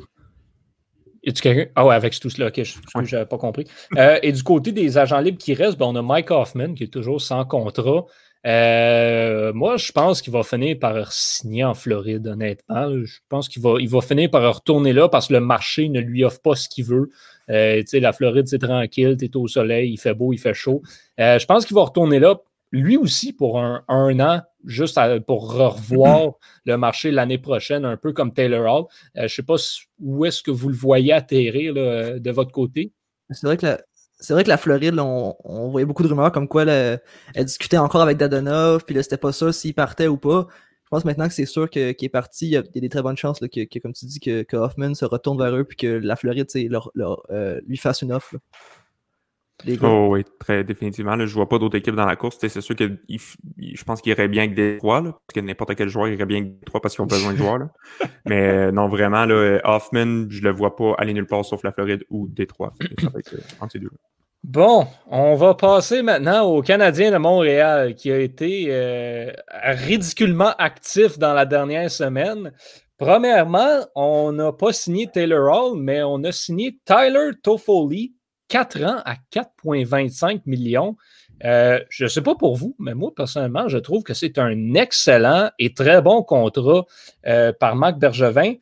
Quelqu'un? Ah ouais, avec tout cela, ok, je n'avais pas compris. Euh, et du côté des agents libres qui restent, ben, on a Mike Hoffman qui est toujours sans contrat. Euh, moi, je pense qu'il va finir par signer en Floride, honnêtement. Je pense qu'il va, il va finir par retourner là parce que le marché ne lui offre pas ce qu'il veut. Euh, la Floride, c'est tranquille, tu es au soleil, il fait beau, il fait chaud. je pense qu'il va retourner là lui aussi pour un, an, juste pour revoir le marché l'année prochaine, un peu comme Taylor Hall. Euh, je ne sais pas où est-ce que vous le voyez atterrir de votre côté? C'est vrai que la, c'est vrai que la Floride, on, voyait beaucoup de rumeurs comme quoi elle discutait encore avec Dadonov, puis là, c'était pas ça s'il partait ou pas. Je pense maintenant que c'est sûr qu'il est parti. Il y, a, des très bonnes chances que, comme tu dis, que, Hoffman se retourne vers eux puis que la Floride leur, euh, lui fasse une offre. Oh oui, très définitivement. je ne vois pas d'autres équipes dans la course. C'est sûr que je pense qu'il irait bien avec des trois, parce que n'importe quel joueur irait bien avec des trois parce qu'ils ont besoin de joueurs. Mais euh, non, vraiment, là, Hoffman, je ne le vois pas aller nulle part sauf la Floride ou Détroit. Ça va être euh, entre deux. Bon, on va passer maintenant au Canadien de Montréal qui a été euh, ridiculement actif dans la dernière semaine. Premièrement, on n'a pas signé Taylor Hall, mais on a signé Tyler Toffoli 4 ans à 4,25 millions. Euh, je ne sais pas pour vous, mais moi, personnellement, je trouve que c'est un excellent et très bon contrat euh, par Marc Bergevin.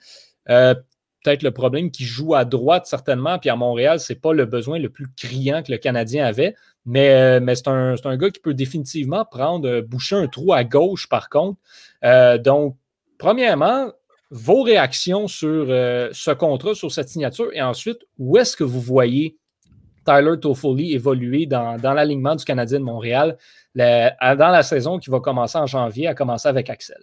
Euh, peut-être le problème qu'il joue à droite, certainement, puis à Montréal, ce n'est pas le besoin le plus criant que le Canadien avait, mais, mais c'est un, un, gars qui peut définitivement prendre, boucher un trou à gauche, par contre. donc, premièrement, vos réactions sur ce contrat, sur cette signature, et ensuite, où est-ce que vous voyez Tyler Toffoli évoluer dans, l'alignement du Canadien de Montréal dans la saison qui va commencer en janvier, à commencer avec Axel?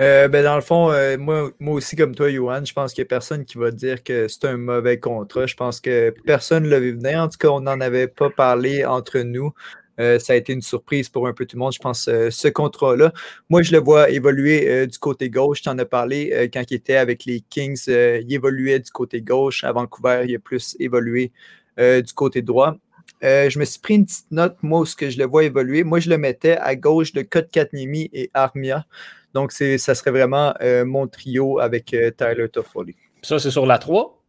Euh, ben dans le fond, euh, moi, moi aussi, comme toi, Johan, je pense qu'il n'y a personne qui va dire que c'est un mauvais contrat. Je pense que personne ne l'a vu. En tout cas, on n'en avait pas parlé entre nous. Euh, ça a été une surprise pour un peu tout le monde, je pense, euh, ce contrat-là. Moi, je le vois évoluer euh, du côté gauche. Tu en as parlé quand il était avec les Kings. il évoluait du côté gauche. À Vancouver, il a plus évolué du côté droit. je me suis pris une petite note, moi, où ce que je le vois évoluer. Moi, je le mettais à gauche de Kotkatnimi et Armia. Donc, ça serait vraiment mon trio avec Tyler Toffoli. Ça, c'est sur la 3?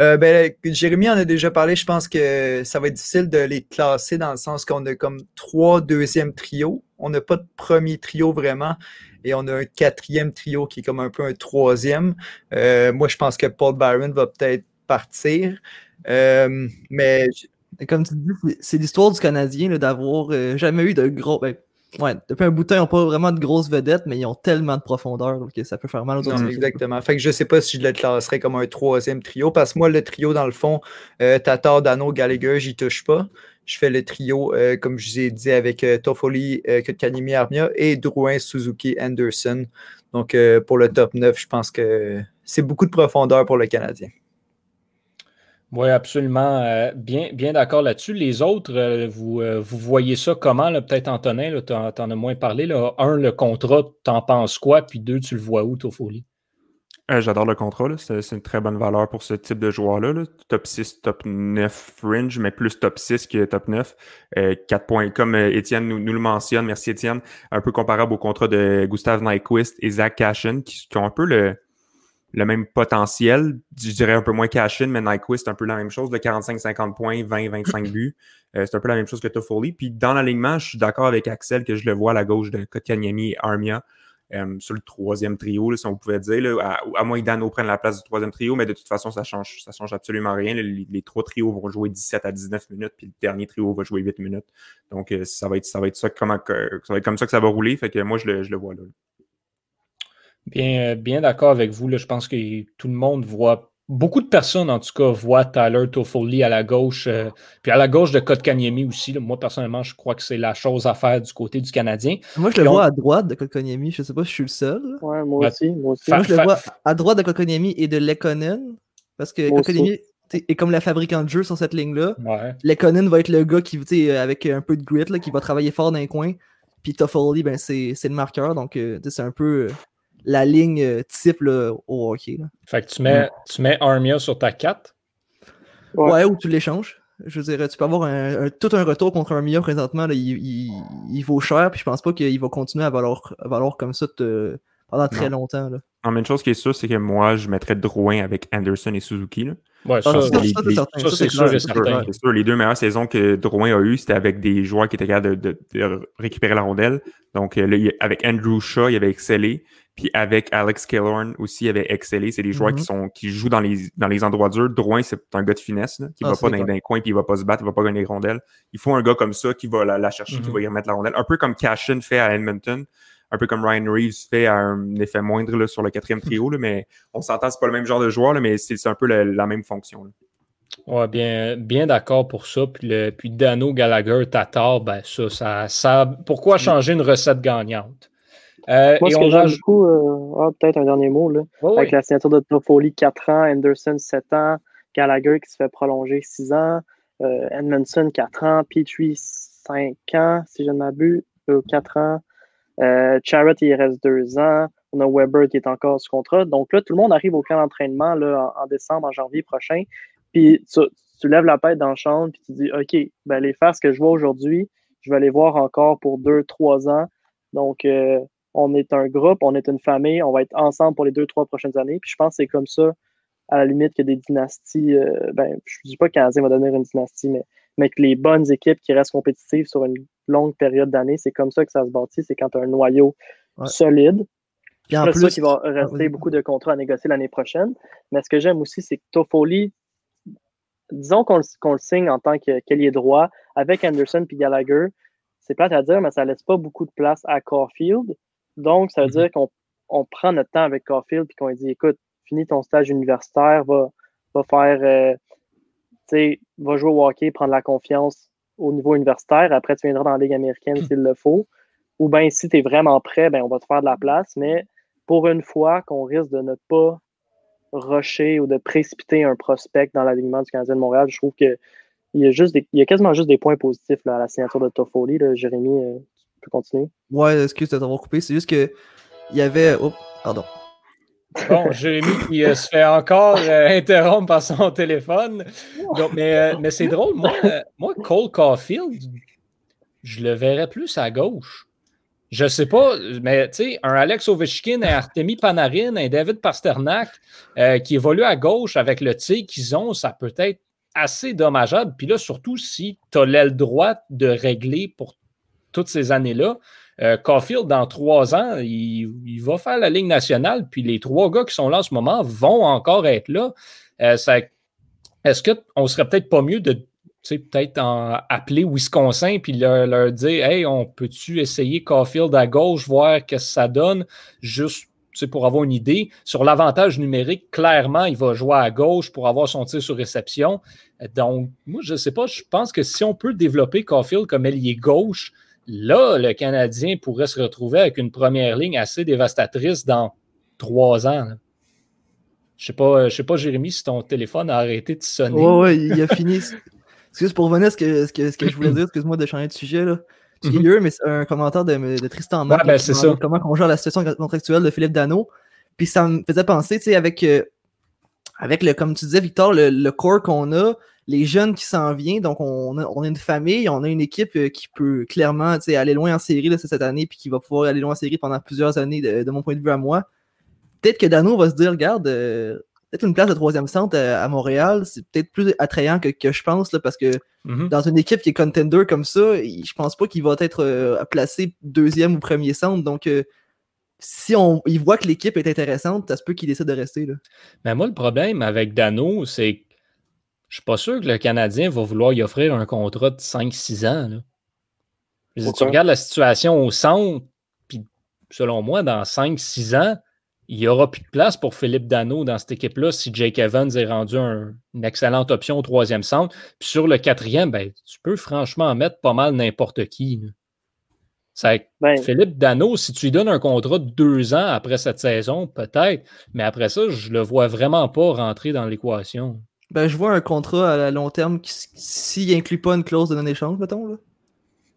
Euh, ben, Jérémy en a déjà parlé. Je pense que ça va être difficile de les classer dans le sens qu'on a comme trois deuxièmes trios. On n'a pas de premier trio vraiment. Et on a un quatrième trio qui est comme un peu un troisième. Euh, moi, je pense que Paul Byron va peut-être partir. Euh, mais. Comme tu dis, c'est l'histoire du Canadien d'avoir jamais eu de gros. Ben, Ouais, depuis un bout de temps, ils n'ont pas vraiment de grosses vedettes, mais ils ont tellement de profondeur que ça peut faire mal aux autres. exactement. Fait que je sais pas si je le classerais comme un troisième trio, parce que moi, le trio, dans le fond, euh, Tatar, Dano, Gallagher, j'y touche pas. Je fais le trio, euh, comme je vous ai dit, avec euh, Toffoli, euh, Kotkaniemi, Armia et Drouin, Suzuki, Anderson. Donc, euh, pour le top 9, je pense que c'est beaucoup de profondeur pour le Canadien. Oui, absolument. Euh, bien, bien d'accord là-dessus. Les autres, euh, vous, euh, vous voyez ça comment? Peut-être Antonin, tu en, as moins parlé. Là. Un, le contrat, t'en penses quoi? Puis deux, tu le vois où, Toffoli? J'adore le contrat. C'est une très bonne valeur pour ce type de joueur-là. Top 6, top 9 fringe, mais plus top 6 que top 9. 4 points. Comme Étienne nous, nous, le mentionne, merci Étienne, un peu comparable au contrat de Gustave Nyquist et Zach Cashin, qui, qui ont un peu le, le même potentiel. Je dirais un peu moins cash-in, mais Nyquist, c'est un peu la même chose, de 45-50 points, 20-25 buts. Euh, c'est un peu la même chose que Toffoli. Puis dans l'alignement, je suis d'accord avec Axel que je le vois à la gauche de Kotkaniemi et Armia. Euh, sur le troisième trio, là, si on pouvait dire, là, à, moins que Dano prenne la place du troisième trio, mais de toute façon, ça change, ça change absolument rien. Les, trois trios vont jouer 17 à 19 minutes, puis le dernier trio va jouer 8 minutes. Donc, euh, ça va être ça va être ça, comment, ça va être comme ça que ça va rouler. Fait que moi, je le, je le vois là. Bien, bien d'accord avec vous. Là. Je pense que tout le monde voit, beaucoup de personnes en tout cas, voient Tyler Toffoli à la gauche, euh, puis à la gauche de Kotkaniemi aussi. Moi, personnellement, je crois que c'est la chose à faire du côté du Canadien. Moi, je le vois à droite de Kotkaniemi. Je ne sais pas si je suis le seul. Ouais, moi aussi. Moi, aussi. je le vois à droite de Kotkaniemi et de Lekonen, parce que Kotkaniemi est comme la fabricant de jeu sur cette ligne-là. Ouais. Lekonen va être le gars qui, avec un peu de grit, là, qui va travailler fort dans les coins. Puis Toffoli, ben, c'est le marqueur. Donc, euh, c'est un peu la ligne euh, type là, au hockey. Là. Fait que tu mets, tu mets Armia sur ta 4. Ouais, ouais ou tu l'échanges. Je veux dire, tu peux avoir un, un, tout un retour contre Armia présentement. Là, il, il, il, vaut cher, puis je pense pas qu'il va continuer à valoir, à valoir comme ça te, pendant très non. longtemps. Là. En même chose qui est sûr, c'est que moi, je mettrais Drouin avec Anderson et Suzuki. Là. Ouais, ça, c'est sûr et certain. C'est sûr, les deux meilleures saisons que Drouin a eues, c'était avec des joueurs qui étaient capables de, de, de récupérer la rondelle. Donc, là, avec Andrew Shaw, il avait excellé. Puis avec Alex Killorn aussi, il avait excellé. C'est des joueurs Mhm. qui sont qui jouent dans les, dans les endroits durs. Drouin, c'est un gars de finesse, là, qui Ah, va pas dans, dans les coins puis il va pas se battre, il va pas gagner les rondelles. Il faut un gars comme ça qui va la, la chercher, qui Mhm. va y remettre la rondelle. Un peu comme Cashin fait à Edmonton, un peu comme Ryan Reeves fait à un effet moindre là, sur le quatrième trio. Là, mais on s'entend, c'est pas le même genre de joueur, là, mais c'est un peu la, la même fonction. Ouais, bien, bien d'accord pour ça. Puis, le, puis Dano, Gallagher, Tatar, ben ça, ça, ça. Pourquoi changer une recette gagnante? Euh, Moi, ce on que beaucoup, euh, ah, peut-être un dernier mot, là, avec la signature de Toffoli 4 ans, Anderson 7 ans, Gallagher qui se fait prolonger 6 ans, euh, Edmondson 4 ans, Petrie 5 ans, si je ne m'abuse, 4 ans, euh, Charrot il reste 2 ans, on a Weber qui est encore sous contrat. Donc là, tout le monde arrive au camp d'entraînement là, en, en décembre, en janvier prochain, puis tu, tu lèves la tête dans le champ, puis tu dis, OK, ben, les faces que je vois aujourd'hui, je vais les voir encore pour 2-3 ans. Donc, euh, on est un groupe, on est une famille, on va être ensemble pour les deux, trois prochaines années. Puis je pense que c'est comme ça, à la limite, que des dynasties, euh, ben, je ne dis pas que Canadien va devenir une dynastie, mais, mais que les bonnes équipes qui restent compétitives sur une longue période d'années, c'est comme ça que ça se bâtit, c'est quand tu as un noyau Ouais. solide. Puis en C'est plus, ça qu'il va rester vas-y. beaucoup de contrats à négocier l'année prochaine. Mais ce que j'aime aussi, c'est que Toffoli, disons qu'on le, signe en tant que- qu'ailier droit, avec Anderson puis Gallagher, c'est plate à dire, mais ça laisse pas beaucoup de place à Caulfield. Donc, ça veut Mhm. dire qu'on on prend notre temps avec Caulfield puis qu'on lui dit écoute, finis ton stage universitaire, va, va faire, euh, tu sais, va jouer au hockey, prendre la confiance au niveau universitaire. Après, tu viendras dans la Ligue américaine s'il le faut. Ou bien, si tu es vraiment prêt, ben, on va te faire de la place. Mais pour une fois qu'on risque de ne pas rusher ou de précipiter un prospect dans l'alignement du Canadien de Montréal, je trouve que il y a, juste des- il y a quasiment juste des points positifs là, à la signature de Toffoli. Là. Jérémy, euh, peux continuer? Ouais, excuse de t'avoir coupé. C'est juste que il y avait. Oh, pardon. Bon, Jérémy qui euh, se fait encore euh, interrompre par son téléphone. Donc, mais euh, mais c'est drôle. Moi, euh, moi, Cole Caulfield, je le verrais plus à gauche. Je sais pas, mais tu sais, un Alex Ovechkin, un Artemi Panarin, un David Pasternak euh, qui évolue à gauche avec le tir qu'ils ont, ça peut être assez dommageable. Puis là, surtout si tu as l'aile droite de régler pour toutes ces années-là. Euh, Caulfield, dans trois ans, il, va faire la Ligue nationale, puis les trois gars qui sont là en ce moment vont encore être là. Euh, est-ce qu'on serait peut-être pas mieux de peut-être appeler Wisconsin puis leur, dire Hey, on peut-tu essayer Caulfield à gauche, voir ce que ça donne, juste pour avoir une idée. Sur l'avantage numérique, clairement, il va jouer à gauche pour avoir son tir sur réception. Donc, moi, je ne sais pas, je pense que si on peut développer Caulfield comme ailier gauche, là, le Canadien pourrait se retrouver avec une première ligne assez dévastatrice dans trois ans. Je sais pas, je sais pas, Jérémy, si ton téléphone a arrêté de sonner. Oui, ouais, il a fini. Excuse pour revenir à ce que, ce, que, ce que je voulais dire, excuse-moi de changer de sujet. Là. Mm mais c'est un commentaire de, de Tristan Marc. Ouais, ben, c'est ça. Comment on gère la situation contractuelle de Philippe Dano. Puis ça me faisait penser, tu sais, avec, euh, avec le, comme tu disais, Victor, le, le corps qu'on a, les jeunes qui s'en viennent. Donc, on a, on a, une famille, on a une équipe euh, qui peut clairement aller loin en série là, cette année, puis qui va pouvoir aller loin en série pendant plusieurs années, de, de mon point de vue à moi. Peut-être que Dano va se dire, regarde, euh, peut-être une place de troisième centre à, Montréal, c'est peut-être plus attrayant que, que je pense, là, parce que mm-hmm. dans une équipe qui est contender comme ça, je pense pas qu'il va être euh, placé deuxième ou premier centre. Donc, euh, si on, il voit que l'équipe est intéressante, ça se peut qu'il décide de rester. Là. Mais moi, le problème avec Dano, c'est que je suis pas sûr que le Canadien va vouloir y offrir un contrat de 5-6 ans. Là. tu regardes la situation au centre, puis selon moi, dans 5-6 ans, il n'y aura plus de place pour Philippe Dano dans cette équipe-là si Jake Evans est rendu une excellente option au troisième centre. Puis sur le quatrième, ben, tu peux franchement mettre pas mal n'importe qui. Ben Philippe Dano, si tu lui donnes un contrat de deux ans après cette saison, peut-être, mais après ça, je le vois vraiment pas rentrer dans l'équation. Ben, je vois un contrat à long terme qui, s'il inclut pas une clause de non-échange, mettons. Là.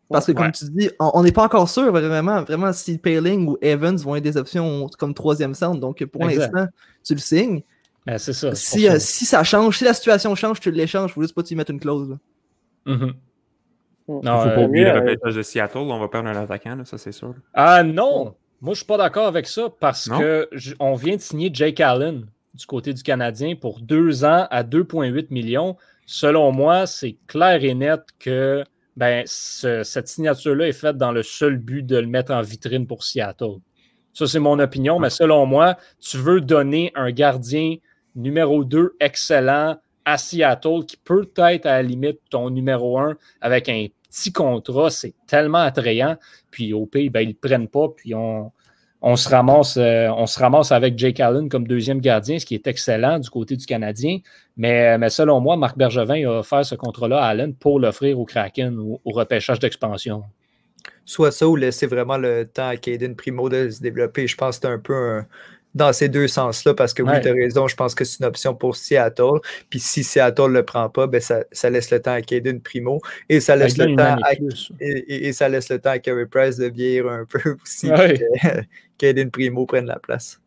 Parce que, comme tu dis, on n'est pas encore sûr vraiment, vraiment si Paling ou Evans vont être des options comme troisième centre. Donc, pour l'instant, tu le signes. Ben, c'est ça. Si, euh, si, ça change, si la situation change, tu l'échanges. Il faut juste pas y mettre une clause. Il mm-hmm. Non, faut pas euh, oublier le repêchage de Seattle. On va perdre un attaquant, ça, c'est sûr. Ah non! Moi, je suis pas d'accord avec ça parce qu'on que on vient de signer Jake Allen du côté du Canadien pour deux ans à 2,8 millions. Selon moi, c'est clair et net que ben, cette signature-là est faite dans le seul but de le mettre en vitrine pour Seattle. Ça, c'est mon opinion, mais selon moi, tu veux donner un gardien numéro 2 excellent à Seattle qui peut être à la limite ton numéro 1 avec un petit contrat, c'est tellement attrayant. Puis au pays, ben, ils ne le prennent pas, puis on, on se, ramasse, euh, on se ramasse avec Jake Allen comme deuxième gardien, ce qui est excellent du côté du Canadien. Mais, mais selon moi, Marc Bergevin a offert ce contrat-là à Allen pour l'offrir au Kraken ou au repêchage d'expansion. Soit ça ou laisser vraiment le temps à Caden Primo de se développer. Je pense que c'est un peu un, dans ces deux sens-là, parce que oui, tu as raison, je pense que c'est une option pour Seattle. Puis si Seattle ne le prend pas, ben ça, laisse le temps à Caden Primo et ça laisse le temps à, et, ça laisse le temps à Carey Price de vieillir un peu aussi. Caden Primo prenne la place.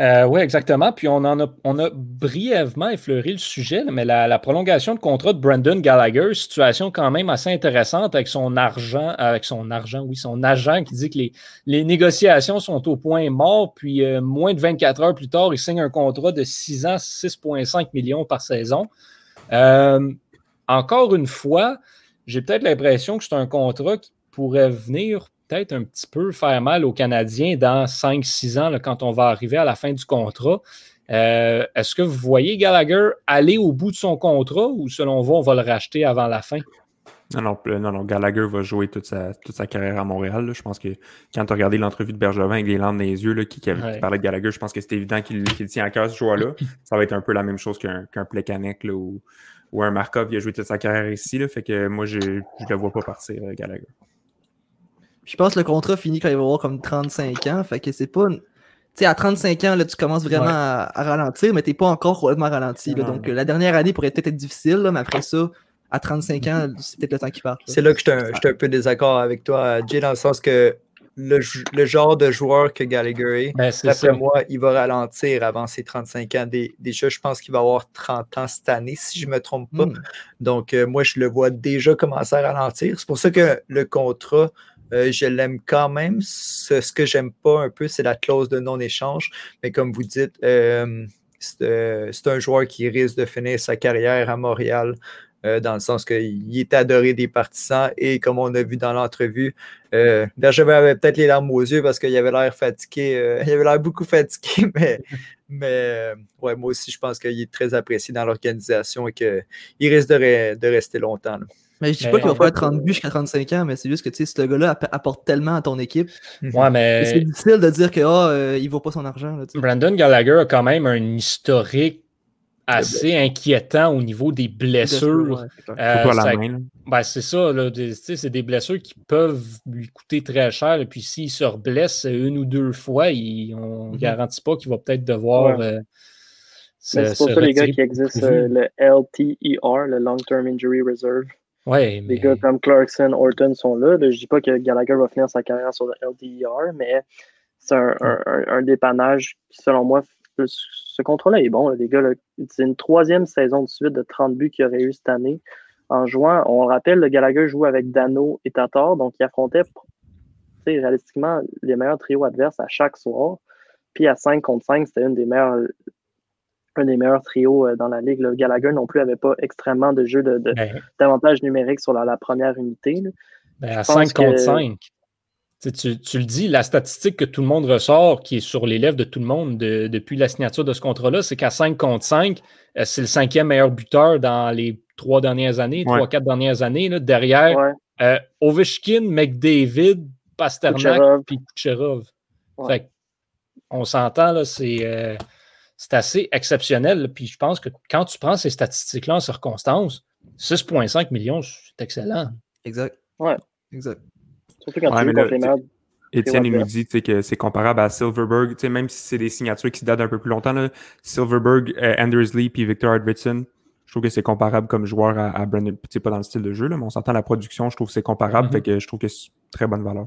Euh, oui, exactement. Puis on en a, brièvement effleuré le sujet, mais la, prolongation de contrat de Brandon Gallagher, situation quand même assez intéressante avec son argent, avec son oui, son agent qui dit que les, négociations sont au point mort, puis euh, moins de 24 heures plus tard, il signe un contrat de 6 ans, 6,5 millions par saison. Euh, encore une fois, j'ai peut-être l'impression que c'est un contrat qui pourrait venir peut-être un petit peu faire mal aux Canadiens dans 5-6 ans, quand on va arriver à la fin du contrat. Euh, est-ce que vous voyez Gallagher aller au bout de son contrat ou selon vous, on va le racheter avant la fin? Non, non, non, Gallagher va jouer toute sa, toute sa carrière à Montréal. Je pense que quand tu as regardé l'entrevue de Bergevin avec les landes dans les yeux qui, parlait de Gallagher, je pense que c'est évident qu'il tient à cœur ce joueur-là. Ça va être un peu la même chose qu'un qu Plekanec ou, ou, un Markov qui a joué toute sa carrière ici. Là, fait que moi, je ne le vois pas partir, euh, Gallagher. Je pense que le contrat finit quand il va avoir comme 35 ans. Fait que c'est pas. Tu sais, à 35 ans, là, tu commences vraiment à, ralentir, mais t'es pas encore complètement ralenti. donc, la dernière année pourrait peut-être être difficile, mais après ça, à 35 ans, c'est peut-être le temps qui part. C'est là que je suis un, peu désaccord avec toi, Jay, dans le sens que le, genre de joueur que Gallagher est, ben, d'après moi, il va ralentir avant ses 35 ans. déjà, je pense qu'il va avoir 30 ans cette année, si je ne me trompe pas. Hmm. Donc, euh, moi, je le vois déjà commencer à ralentir. C'est pour ça que le contrat Euh, je l'aime quand même. Ce, ce que j'aime pas un peu, c'est la clause de non-échange. Mais comme vous dites, euh, c'est un joueur qui risque de finir sa carrière à Montréal. Euh, dans le sens qu'il est adoré des partisans et comme on a vu dans l'entrevue, euh, Bergevin avait peut-être les larmes aux yeux parce qu'il avait l'air fatigué, euh, il avait l'air beaucoup fatigué, mais, ouais, moi aussi je pense qu'il est très apprécié dans l'organisation et qu'il risque de, rester longtemps. Mais je dis pas qu'il va faire 30 buts jusqu'à 35 ans, mais c'est juste que tu sais, ce gars-là apporte tellement à ton équipe. Ouais, mais. C'est difficile de dire qu'il oh, il vaut pas son argent. Brandon Gallagher a quand même un historique assez inquiétant au niveau des blessures. Ben, c'est ça, c'est des blessures qui peuvent lui coûter très cher. Et puis s'il se reblesse une ou deux fois, on ne mm-hmm. garantit pas qu'il va peut-être devoir. Euh, c'est pour ça les gars qui existent euh, le LTER, le Long Term Injury Reserve. Ouais, Les gars comme Clarkson, Orton sont là. Je ne dis pas que Gallagher va finir sa carrière sur le LTER, mais c'est un, un, dépannage qui, selon moi, ce contrat-là est bon. les gars, c'est une troisième saison de suite de 30 buts qu'il aurait eu cette année. En jouant, on rappelle, le Gallagher joue avec Dano et Tatar, donc il affrontait réalistiquement les meilleurs trios adverses à chaque soir. Puis à 5 contre 5, c'était une des meilleures un des meilleurs trios euh, dans la ligue. Le Gallagher non plus n'avait pas extrêmement de jeu ben. d'avantage de, numérique sur la, première unité. Ben, à 5 contre 5, tu, le dis, la statistique que tout le monde ressort, qui est sur les lèvres de tout le monde depuis la signature de ce contrat-là, c'est qu'à 5 contre 5, euh, c'est le cinquième meilleur buteur dans les trois dernières années, trois, quatre dernières années. derrière euh, Ovechkin, McDavid, Pasternak puis Kucherov. on s'entend, euh, c'est assez exceptionnel. Puis je pense que quand tu prends ces statistiques-là en circonstances, 6,5 millions, c'est excellent. Exact. Ouais. Exact. Surtout quand tu les Étienne, il nous dit que c'est comparable à Silverberg, même si c'est des signatures qui datent un peu plus longtemps. Là, Silverberg, euh, Anders Lee puis Victor Arvidsson, je trouve que c'est comparable comme joueur à, à Brandon. pas dans le style de jeu, là, mais on s'entend la production, je trouve que c'est comparable, mm-hmm. fait que je trouve que c'est très bonne valeur.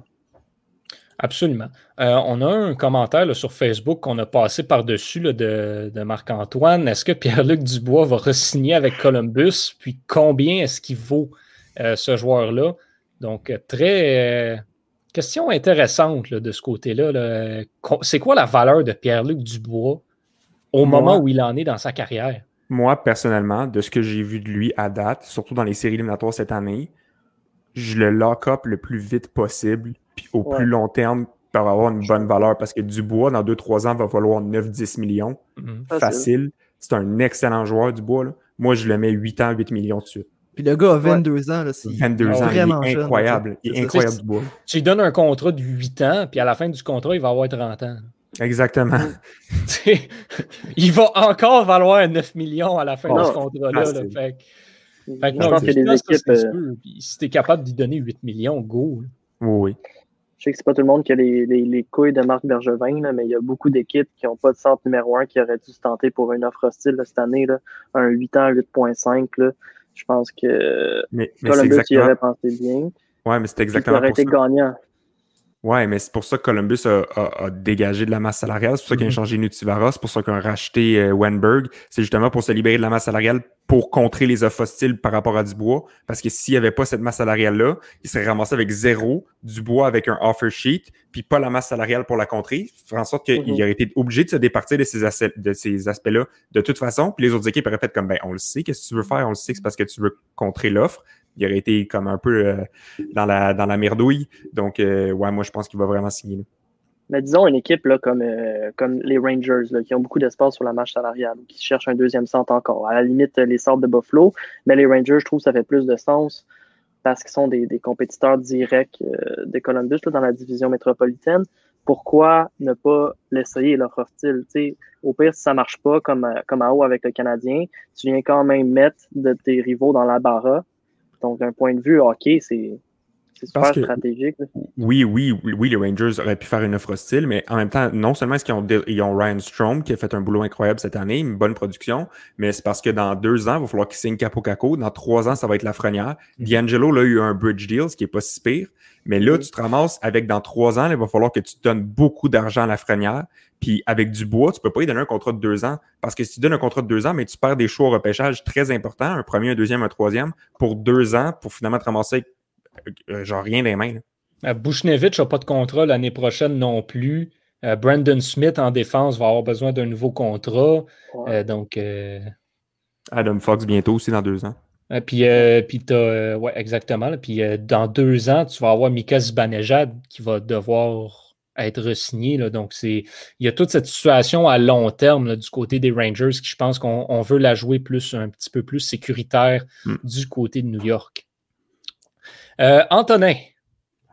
Absolument. Euh, on a un commentaire sur Facebook qu'on a passé par-dessus de, de Marc-Antoine. Est-ce que Pierre-Luc Dubois va re-signer avec Columbus? Puis combien est-ce qu'il vaut euh, ce joueur-là? Donc, euh, très. Euh, question intéressante de ce côté-là. C'est quoi la valeur de Pierre-Luc Dubois au moment où il en est dans sa carrière? Moi, personnellement, de ce que j'ai vu de lui à date, surtout dans les séries éliminatoires cette année, je le lock-up le plus vite possible, puis au plus long terme, pour avoir une bonne valeur. Parce que Dubois, dans 2-3 ans, va falloir 9-10 millions. Mhm. Facile. C'est un excellent joueur, Dubois. Là. Moi, je le mets 8 ans, 8 millions de suite. Puis le gars a 22 ans. Là, 22 ans, vraiment il est incroyable. il est incroyable du bois. Tu lui donnes un contrat de 8 ans, puis à la fin du contrat, il va avoir 30 ans. Exactement. il va encore valoir 9 millions à la fin de ce contrat-là. Fait, fait que, non, des équipes, euh, si tu es capable d'y donner 8 millions, go. Oui, Je sais que c'est pas tout le monde qui a les, les, couilles de Marc Bergevin, là, mais il y a beaucoup d'équipes qui n'ont pas de centre numéro 1 qui auraient dû se tenter pour une offre hostile cette année. Là, un 8 ans, 8.5. Je pense que mais, mais Columbus exactement... y aurait pensé bien. Ouais, mais c'est exactement. Il aurait été gagnant. Ouais, mais c'est pour ça que Columbus a, dégagé de la masse salariale. C'est pour ça qu'ils ont mm-hmm. changé Nutivara. C'est pour ça qu'ils ont racheté euh, Wenberg. C'est justement pour se libérer de la masse salariale pour contrer les offres hostiles par rapport à Dubois. Parce que s'il n'y avait pas cette masse salariale-là, il serait ramassé avec zéro, Dubois avec un offer sheet, puis pas la masse salariale pour la contrer. Faire en sorte qu'il mm-hmm. aurait été obligé de se départir de ces, de ces aspects-là de toute façon. Puis les autres équipes auraient fait comme, ben, on le sait, qu'est-ce que tu veux faire? On le sait que c'est parce que tu veux contrer l'offre il aurait été comme un peu euh, dans, la, dans la merdouille. Donc, euh, ouais, moi, je pense qu'il va vraiment signer. Mais disons une équipe là, comme, euh, comme les Rangers, qui ont beaucoup d'espace sur la marche salariale, qui cherchent un deuxième centre encore. À la limite, les sortes de Buffalo. Mais les Rangers, je trouve que ça fait plus de sens parce qu'ils sont des, des, compétiteurs directs de Columbus dans la division métropolitaine. Pourquoi ne pas l'essayer leur hostile? au pire, si ça marche pas comme, comme à haut avec le Canadien, tu viens quand même mettre de tes rivaux dans la barra donc, d'un point de vue hockey, c'est super stratégique. Oui, oui, oui, les Rangers auraient pu faire une offre hostile, mais en même temps, non seulement est-ce qu'ils ont, ils ont Ryan Strom qui a fait un boulot incroyable cette année, une bonne production, mais c'est parce que dans deux ans, il va falloir qu'il signe Capo Caco. Dans trois ans, ça va être la Lafrenière. Mm-hmm. D'Angelo, là, a eu un bridge deal, ce qui n'est pas si pire. Mais là, mm-hmm. tu te ramasses avec dans trois ans, il va falloir que tu donnes beaucoup d'argent à la Lafrenière. Puis avec Dubois, tu peux pas lui donner un contrat de deux ans. Parce que si tu donnes un contrat de deux ans, mais tu perds des choix au repêchage très importants, un premier, un deuxième, un troisième, pour deux ans, pour finalement te ramasser euh, genre rien des mains. Euh, Bushnevich n'a pas de contrat l'année prochaine non plus. Euh, Brandon Smith en défense va avoir besoin d'un nouveau contrat. Ouais. Euh, donc, euh, Adam Fox bientôt aussi dans deux ans. euh, puis, euh, puis t'as, euh, ouais, exactement. là. Puis euh, dans deux ans, tu vas avoir Mika Zibanejad qui va devoir être re-signé. là. Donc, c'est, il y a toute cette situation à long terme là, du côté des Rangers qui, je pense qu'on on veut la jouer plus, un petit peu plus sécuritaire Hmm. du côté de New York. Euh, Antonin,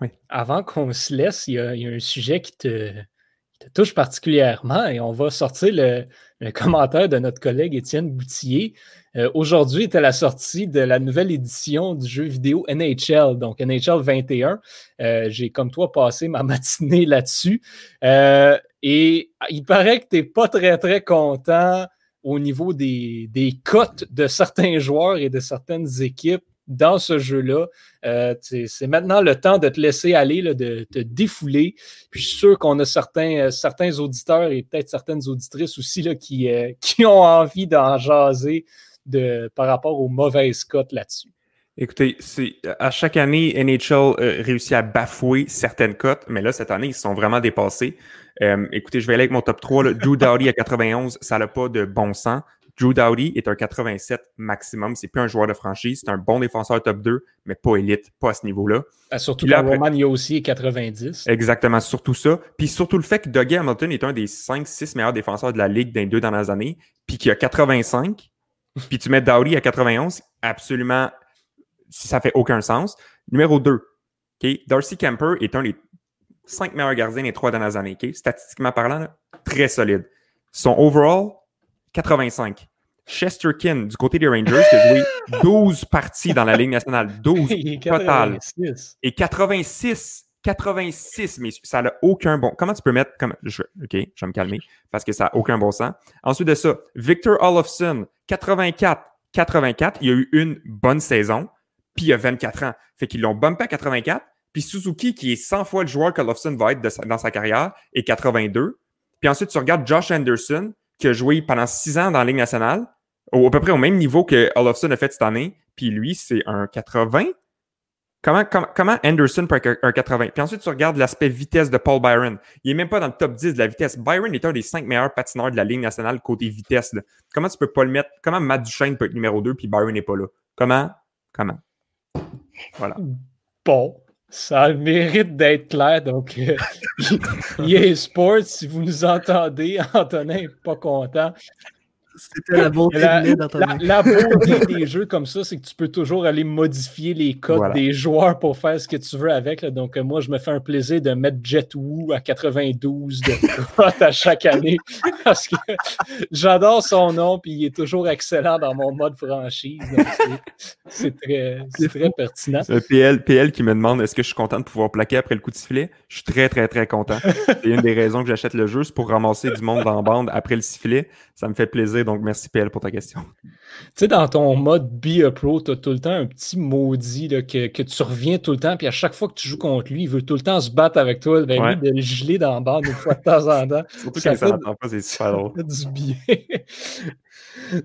Oui. avant qu'on se laisse, il y, a, il y a un sujet qui te, qui te touche particulièrement et on va sortir le, le commentaire de notre collègue Étienne Boutillier. Euh, Aujourd'hui était la sortie de la nouvelle édition du jeu vidéo NHL, donc NHL 21. Euh, J'ai, comme toi, passé ma matinée là-dessus. Euh, et il paraît que tu n'es pas très, très content au niveau des, des cotes de certains joueurs et de certaines équipes dans ce jeu-là. Euh, c'est maintenant le temps de te laisser aller, de te défouler. Puis je suis sûr qu'on a certains, euh, certains auditeurs et peut-être certaines auditrices aussi là, qui, euh, qui ont envie d'en jaser de, par rapport aux mauvaises cotes là-dessus. Écoutez, à chaque année, NHL réussit à bafouer certaines cotes, mais là, cette année, ils sont vraiment dépassés. Écoutez, je vais aller avec mon top 3. Là. Drew Dowdy à 91, ça n'a pas de bon sens. Drew Dowdy est un 87 maximum. C'est plus un joueur de franchise. C'est un bon défenseur top 2, mais pas élite, pas à ce niveau-là. Euh, Surtout là, après- Roman Yossi est 90. Exactement, surtout ça. Puis surtout le fait que Dougie Hamilton est un des 5-6 meilleurs défenseurs de la Ligue dans les deux dernières années, puis qu'il a 85, puis tu mets Dowdy à 91, absolument, ça fait aucun sens. Numéro 2, OK, Darcy Kemper est un des 5 meilleurs gardiens des trois dernières années, OK? Statistiquement parlant, là, très solide. Son overall, 85. Chesterkin, du côté des Rangers, qui a joué 12 parties dans la Ligue nationale. 12 Il est total. 86. et 86, 86, mais ça n'a aucun bon. Comment tu peux mettre comme. Je, OK, je vais me calmer parce que ça n'a aucun bon sens. Ensuite de ça, Victor Olofsson, 84, 84. Il a eu une bonne saison, puis il a 24 ans. Fait qu'ils l'ont bumpé à 84. Puis Suzuki, qui est 100 fois le joueur qu'Olofsson va être de sa- dans sa carrière, est 82. Puis ensuite, tu regardes Josh Anderson, qui a joué pendant 6 ans dans la Ligue nationale, au- à peu près au même niveau que Olofsson a fait cette année. Puis lui, c'est un 80. Comment, comment, comment Anderson peut être un 80? Puis ensuite, tu regardes l'aspect vitesse de Paul Byron. Il n'est même pas dans le top 10 de la vitesse. Byron est un des 5 meilleurs patineurs de la Ligue nationale côté vitesse. là. Comment tu peux pas le mettre? Comment Matt Duchesne peut être numéro 2 puis Byron n'est pas là? Comment? Comment? Voilà. Bon, ça mérite d'être clair. Donc, euh, Sports, si vous nous entendez, Antonin n'est pas content. C'était la bonté La, de la- beauté des jeux comme ça, c'est que tu peux toujours aller modifier les codes Voilà. des joueurs pour faire ce que tu veux avec. là. Donc, euh, moi, je me fais un plaisir de mettre Jet Wu à 92 de cote à chaque année parce que j'adore son nom puis il est toujours excellent dans mon mode franchise. Donc, c'est- très, pertinent. PL, PL qui me demande est-ce que je suis content de pouvoir plaquer après le coup de sifflet? Je suis très, très, très content. C'est une des raisons que j'achète le jeu, c'est pour ramasser du monde en bande après le sifflet. Ça me fait plaisir, donc merci PL pour ta question. Tu sais, dans ton mode Be a Pro, tu as tout le temps un petit maudit là, que, que tu reviens tout le temps, puis à chaque fois que tu joues contre lui, il veut tout le temps se battre avec toi. Ben, Ouais. lui, de le geler dans la bande une fois de temps en temps. Surtout Ça quand ça n'entend pas, c'est super drôle. Du bien.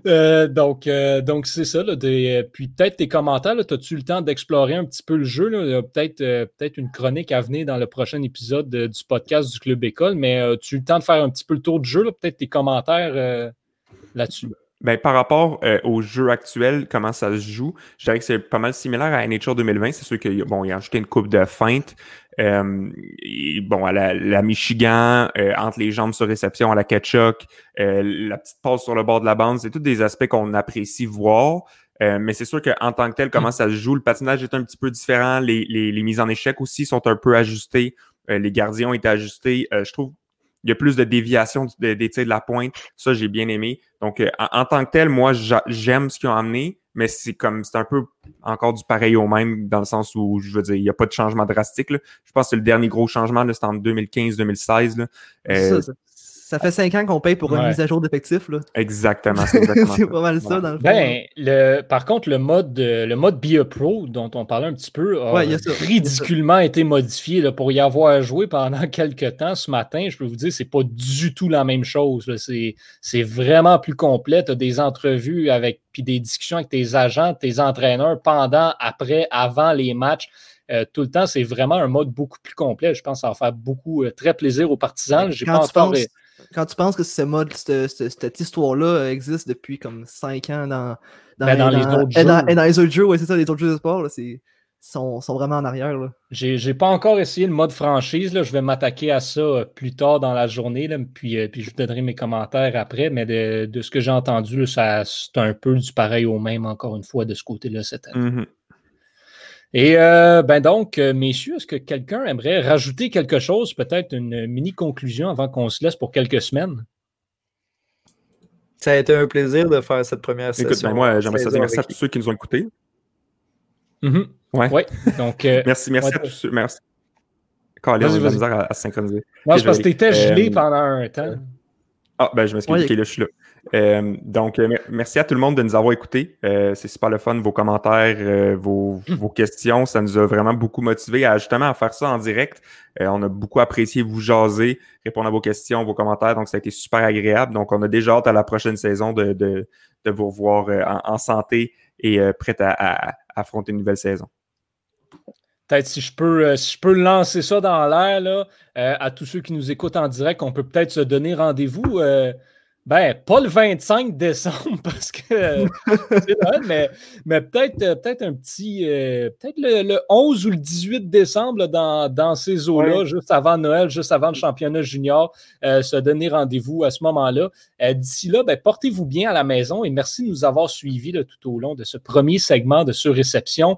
Euh, donc, euh, donc c'est ça. Là, des- puis peut-être tes commentaires, as-tu le temps d'explorer un petit peu le jeu? Peut-être euh, peut-être une chronique à venir dans le prochain épisode euh, du podcast du Club École, mais euh, as-tu le temps de faire un petit peu le tour du jeu? Peut-être tes commentaires euh, là-dessus. Ben, par rapport euh, au jeu actuel, comment ça se joue, je dirais que c'est pas mal similaire à NHL 2020. C'est sûr qu'il bon, a ajouté une coupe de feinte. Euh, bon, à la, la Michigan, euh, entre les jambes sur réception à la Ketchuk, euh, la petite passe sur le bord de la bande, c'est tous des aspects qu'on apprécie voir. Euh, mais c'est sûr qu'en tant que tel, comment ça se joue, le patinage est un petit peu différent. Les, les, les mises en échec aussi sont un peu ajustées. Euh, les gardiens ont été ajustés. Je trouve il y a plus de déviation du- de- des tirs de la pointe. Ça, j'ai bien aimé. Donc, euh, en, tant que tel, moi, j'a- j'aime ce qu'ils ont amené, mais c'est comme c'est un peu encore du pareil au même, dans le sens où, je veux dire, il n'y a pas de changement drastique. là. Je pense que le dernier gros changement, c'était en 2015-2016. là. Euh, Ça, fait 5 ans qu'on paye pour une Ouais. mise à jour d'effectif. là. Exactement. C'est exactement c'est ça. pas mal ça, dans le fond. Ben, le, par contre, le mode, euh, le mode Be a Pro, dont on parlait un petit peu, a Ouais, il y a ça. ridiculement été modifié là, pour y avoir joué pendant quelques temps. Ce matin, je peux vous dire, c'est pas du tout la même chose. là. C'est c'est vraiment plus complet. Tu as des entrevues avec, puis des discussions avec tes agents, tes entraîneurs pendant, après, avant les matchs. tout le temps. C'est vraiment un mode beaucoup plus complet. Je pense que ça va faire beaucoup, très plaisir aux partisans. J'ai pas encore quand tu penses que ce mode, cette, histoire-là existe depuis comme 5 ans dans, dans, ben, les autres jeux. Dans, dans, les autres jeux, oui, c'est ça, les autres jeux de sport, ils sont, sont, vraiment en arrière. J'ai pas encore essayé le mode franchise. Là. Je vais m'attaquer à ça euh, plus tard dans la journée. Là, puis, euh, puis je vous donnerai mes commentaires après. Mais de, de ce que j'ai entendu, c'est un peu du pareil au même, encore une fois, de ce côté-là cette année. Mm-hmm. Et euh, ben donc, euh, messieurs, est-ce que quelqu'un aimerait rajouter quelque chose, peut-être une mini conclusion avant qu'on se laisse pour quelques semaines? Ça a été un plaisir de faire cette première Écoute, session. Ben moi, j'aimerais dire merci à tous ceux qui nous ont écoutés. Mm-hmm. ouais. Donc, euh, merci, merci à tous ceux. Merci. Carly, on a de misère à, synchroniser. Moi, je pense que tu étais gelé pendant un temps. Ah, ben je m'excuse. Ok, là, je suis là. Euh, donc, euh, merci à tout le monde de nous avoir écoutés. Euh, c'est super le fun, vos commentaires, vos, vos, questions. Ça nous a vraiment beaucoup motivés à justement à faire ça en direct. on a beaucoup apprécié vous jaser, répondre à vos questions, vos commentaires. Donc, ça a été super agréable. Donc, on a déjà hâte à la prochaine saison de, de, de vous revoir en, santé et prêt à, à, affronter une nouvelle saison. Peut-être si je peux si je peux lancer ça dans l'air à tous ceux qui nous écoutent en direct, on peut peut-être se donner rendez-vous ben, pas le 25 décembre, parce que mais, mais peut-être euh, peut un petit. Euh, peut-être le, 11 ou le 18 décembre dans, dans, ces eaux-là, juste avant Noël, juste avant le championnat junior, euh, se donner rendez-vous à ce moment-là. D'ici là, ben, portez-vous bien à la maison et merci de nous avoir suivis tout au long de ce premier segment de surréception.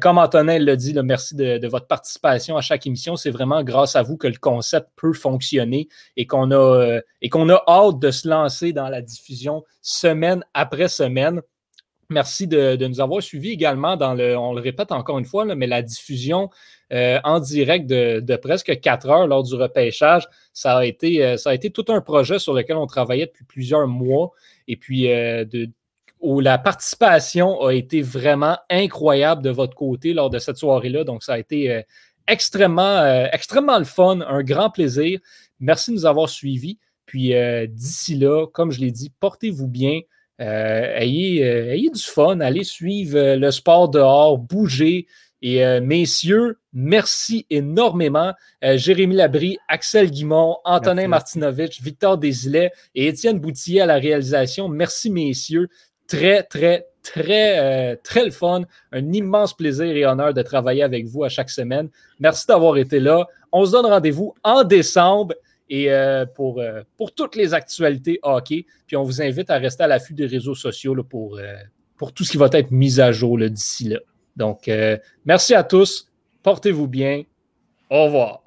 comme Antonin l'a dit, merci de, de, votre participation à chaque émission. C'est vraiment grâce à vous que le concept peut fonctionner et qu'on a, et qu'on a hâte de se lancer dans la diffusion semaine après semaine. Merci de, nous avoir suivis également dans le, on le répète encore une fois, mais la diffusion euh, en direct de, presque quatre heures lors du repêchage, ça a, été, euh, ça a été tout un projet sur lequel on travaillait depuis plusieurs mois. Et puis, euh, de, où la participation a été vraiment incroyable de votre côté lors de cette soirée-là. Donc, ça a été extrêmement, extrêmement le fun, un grand plaisir. Merci de nous avoir suivis. Puis euh, d'ici là, comme je l'ai dit, portez-vous bien. Euh, ayez, euh, ayez, du fun, allez suivre le sport dehors, bougez. Et messieurs, merci énormément. Jérémy Labry, Axel Guimont, Antonin Martinovitch, Victor Desilets et Étienne Boutillier à la réalisation. Merci, messieurs. Très, très, très, très le fun. Un immense plaisir et honneur de travailler avec vous à chaque semaine. Merci d'avoir été là. On se donne rendez-vous en décembre et euh, pour, euh, pour toutes les actualités hockey. Puis on vous invite à rester à l'affût des réseaux sociaux pour, euh, pour tout ce qui va être mis à jour d'ici là. Donc, merci à tous. Portez-vous bien. Au revoir.